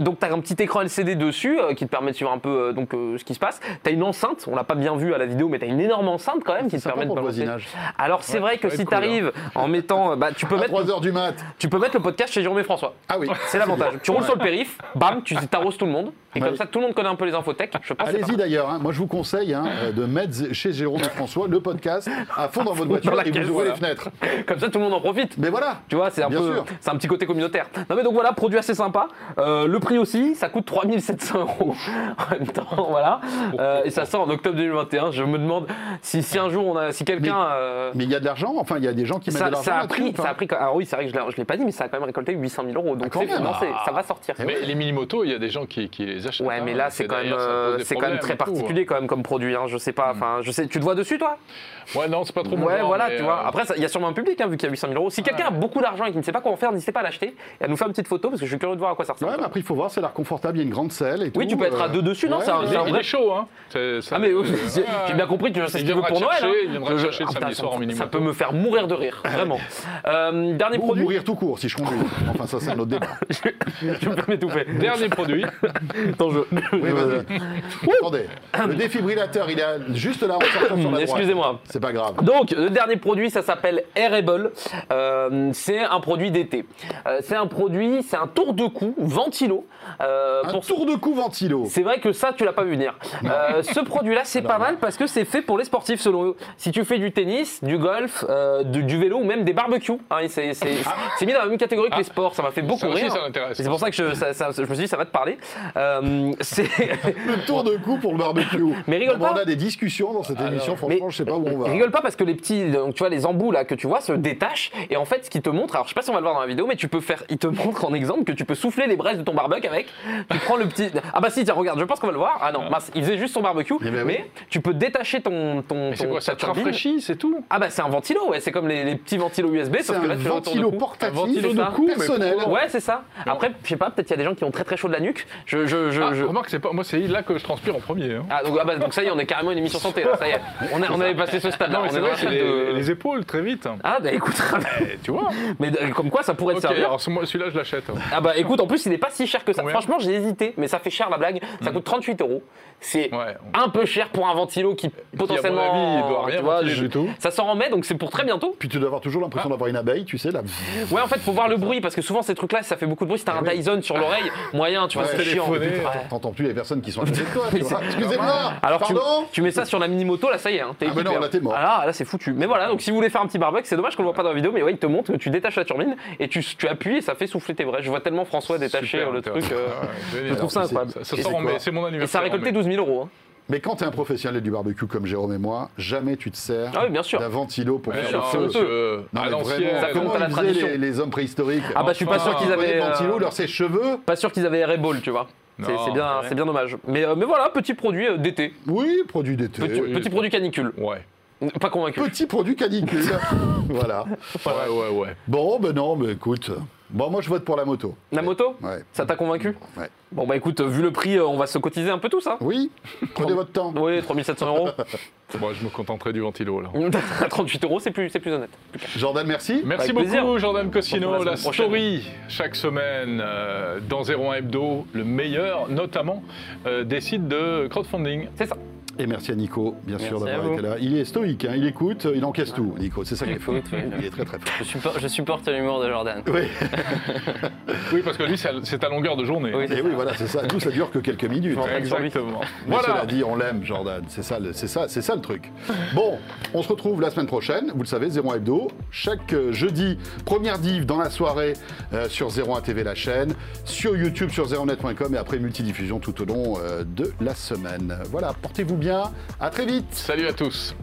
Donc, tu as un petit écran LCD dessus qui te permet de suivre un peu euh, donc euh, ce qui se passe. Tu as une enceinte, on l'a pas bien vu à la vidéo, mais tu as une énorme enceinte quand même qui te permet de balancer. voisinage. Alors c'est Ouais, vrai que si tu cool, arrives en mettant, bah, tu peux À mettre, 3h du mat. tu peux mettre le podcast chez Jérôme et François. Ah oui. C'est l'avantage. Tu roules sur le périph, bam, tu t'arroses tout le monde. Et Ouais. comme ça, tout le monde connaît un peu les pas Allez-y d'ailleurs, hein. moi je vous conseille hein, euh, de mettre chez Jérôme et François le podcast à fond dans votre voiture Dans et vous ouvrez voilà. les fenêtres. Comme ça, tout le monde en profite. Mais voilà, Tu vois, c'est un Bien peu, sûr. c'est un petit côté communautaire. Non mais donc voilà, produit assez sympa. Euh, le prix aussi, ça coûte 3700 euros en même temps, voilà. Euh, et ça sort en octobre 2021. Je me demande si, si un jour on a, si quelqu'un, euh, mais il y a de l'argent, enfin il y a des gens qui mettent ça, de l'argent ça a pris, ça a pris. Alors oui, c'est vrai que je l'ai, je l'ai pas dit, mais ça a quand même récolté 800 000 euros. Donc Ah, ça va sortir. Mais les mini-motos, il y a des gens qui, qui les achètent. Ouais, hein. mais là c'est quand même, euh, c'est quand même très hein. particulier quand même comme produit. Hein. Je sais pas, enfin, je sais. Tu te vois dessus toi? Ouais, non, c'est pas trop Ouais, voilà, tu vois. euh, Après, ça- il y a sûrement un public, hein, vu qu'il y a 800 000 euros. Si quelqu'un a beaucoup d'argent et qui ne sait pas quoi en faire, n'hésitez pas à l'acheter et à nous faire une petite photo parce que je suis curieux de voir à quoi ça ressemble. Ouais, mais après il faut voir, c'est l'air confortable, il y a une grande selle et tout. Oui, tu peux être à deux dessus, non, ouais, c'est un- un Il vrai- est chaud, hein. C'est- ça- Ah mais euh, j'ai bien compris, tu sais ce Il que tu veux viendra pour te Noël. chercher, hein. il viendra chercher ah, putain, samedi soir ça- en mini-moto. Ça peut me faire mourir de rire, vraiment. Euh, dernier Ou produit, mourir tout court si je conduis. Enfin ça c'est un autre débat. *laughs* je me permets tout fait. Dernier produit. Attends, je- Oui, vas-y. Attendez, le défibrillateur il est juste là en sortant sur la droite. Excusez-moi. C'est pas grave. Donc, le dernier produit, ça s'appelle Airable. Euh, c'est un produit d'été. Euh, c'est un produit, c'est un tour de cou ventilo. Un tour de cou ventilo. C'est vrai que ça, tu l'as pas vu venir. Euh, ce produit-là, c'est *laughs* pas mal parce que c'est fait pour les sportifs selon eux. Si tu fais du tennis, du golf, euh, du, du vélo ou même des barbecues, hein, c'est c'est- mis dans la même catégorie que les sports. Ça m'a fait beaucoup Ça aussi, rire. C'est pour ça que je, ça- ça- je me suis dit, ça va te parler. Euh, c'est *laughs* Le tour de cou pour le barbecue. *laughs* Mais rigole pas. On a des discussions dans cette émission, franchement, je sais pas où on va. Rigole pas parce que les petits, donc tu vois, les embouts là que tu vois se détachent et en fait, ce qui te montre, alors je sais pas si on va le voir dans la vidéo, mais tu peux faire, il te montre en exemple que tu peux souffler les braises de ton barbecue avec. Tu prends le petit, ah bah si, tiens, regarde, je pense qu'on va le voir. Ah non, mince, il faisait juste son barbecue, Eh ben oui. mais tu peux détacher ton, ton, Mais c'est ton- quoi Ça te rafraîchit, c'est tout? Ah bah c'est un ventilo, ouais, c'est comme les, les petits ventilos USB, C'est sauf que un là tu ventilo portatif Un ventilo de cou, personnel. Ouais, c'est ça. Après, je sais pas, peut-être il y a des gens qui ont très très chaud de la nuque. Je, je, je, Ah, je- Remarque, c'est pas moi, c'est là que je transpire en premier. hein. Ah, donc, ah bah, donc ça y est, on est carrément une émission santé là, ça y est. On, a- on avait passé ce stade-là. Non, mais on est vrai, les, de- les épaules très vite. Ah bah écoute, *laughs* Et tu vois mais comme quoi ça pourrait te servir. alors celui-là, je l'achète. Ah bah écoute, en plus il est pas si cher que ça. Combien Franchement, j'ai hésité, mais ça fait cher la blague. Ça coûte 38 euros. C'est Ouais. un peu cher pour un ventilo qui potentiellement. avis, il doit rien tu vois, ventiler je- du tout. Ça s'en remet, donc c'est pour très bientôt. Puis tu dois avoir toujours l'impression d'avoir une abeille, tu sais, là. Ouais, en fait, faut voir le bruit parce que souvent ces trucs-là, ça fait beaucoup de bruit. Si t'as un oui. Dyson sur l'oreille, moyen, tu vois, Ouais, c'est chiant. T'entends plus les personnes qui sont à côté de toi, *laughs* tu vois. Excusez-moi, Alors tu, tu mets ça sur la mini moto, là ça y est, hein, t'es Ah, non, là, hein. t'es mort. Ah là, c'est foutu. Mais voilà, donc si vous voulez faire un petit barbecue, c'est dommage qu'on le voit pas dans la vidéo, mais ouais, il te montre que tu détaches la turbine et tu, tu appuies et ça fait souffler tes braises. Je vois tellement François détacher Super le truc. euh, je trouve ça incroyable. Ça, c'est mon Et anniversaire. ça a récolté mai. 12 000 euros. hein. Mais quand t'es un professionnel du barbecue comme Jérôme et moi, jamais tu te sers Ah oui, bien sûr. d'un ventilo pour faire non, le feu. monsieur, Non, à mais l'ancienne. vraiment, Ça fait comment à la ils faisaient tradition. les, les hommes préhistoriques Ah bah je suis pas Enfin, sûr qu'ils Ils prenaient avaient. le ventilo, euh, leur sèche-cheveux. Pas sûr qu'ils avaient Airball, tu vois. C'est Non, c'est bien, c'est bien dommage. Mais, euh, mais voilà, petit produit euh, d'été. Oui, produit d'été. Petit, oui. petit produit canicule. Ouais. Pas convaincu. Petit produit canicule. *laughs* voilà. Ouais, ouais, ouais. Bon, ben non, mais écoute. Bon, moi je vote pour la moto. La moto Ouais. Ça t'a convaincu Ouais. Bon bah écoute, vu le prix, euh, on va se cotiser un peu tous, hein. Oui, *laughs* prenez votre temps. Oui, 3700 euros. *laughs* Moi, je me contenterai du ventilo, là. À 38 euros, c'est plus, c'est plus honnête. Jordan, merci. Merci Avec beaucoup, plaisir. Jordan Cosino. La La semaine prochaine. story, chaque semaine, euh, dans 01 Hebdo, le meilleur, notamment, euh, des sites de crowdfunding. C'est ça. Et merci à Nico, bien sûr, Merci d'avoir été là. Il est stoïque, hein, il écoute, il encaisse tout, Nico. C'est ça qu'il faut. Oui. Il est très très fort. Je supporte, je supporte l'humour de Jordan. Oui, Oui, parce que lui, c'est à- longueur de journée. Oui. et oui, voilà, c'est ça. Nous, ça dure que quelques minutes. Exactement. Mais Voilà. cela dit, on l'aime, Jordan. C'est ça, c'est ça, c'est ça le truc. Bon, on se retrouve la semaine prochaine. Vous le savez, 01 Hebdo. Chaque euh, jeudi, première div dans la soirée euh, sur 01 TV, la chaîne, sur YouTube, sur 01net.com et après multidiffusion tout au long euh, de la semaine. Voilà, portez-vous bien. À très vite. Salut à tous.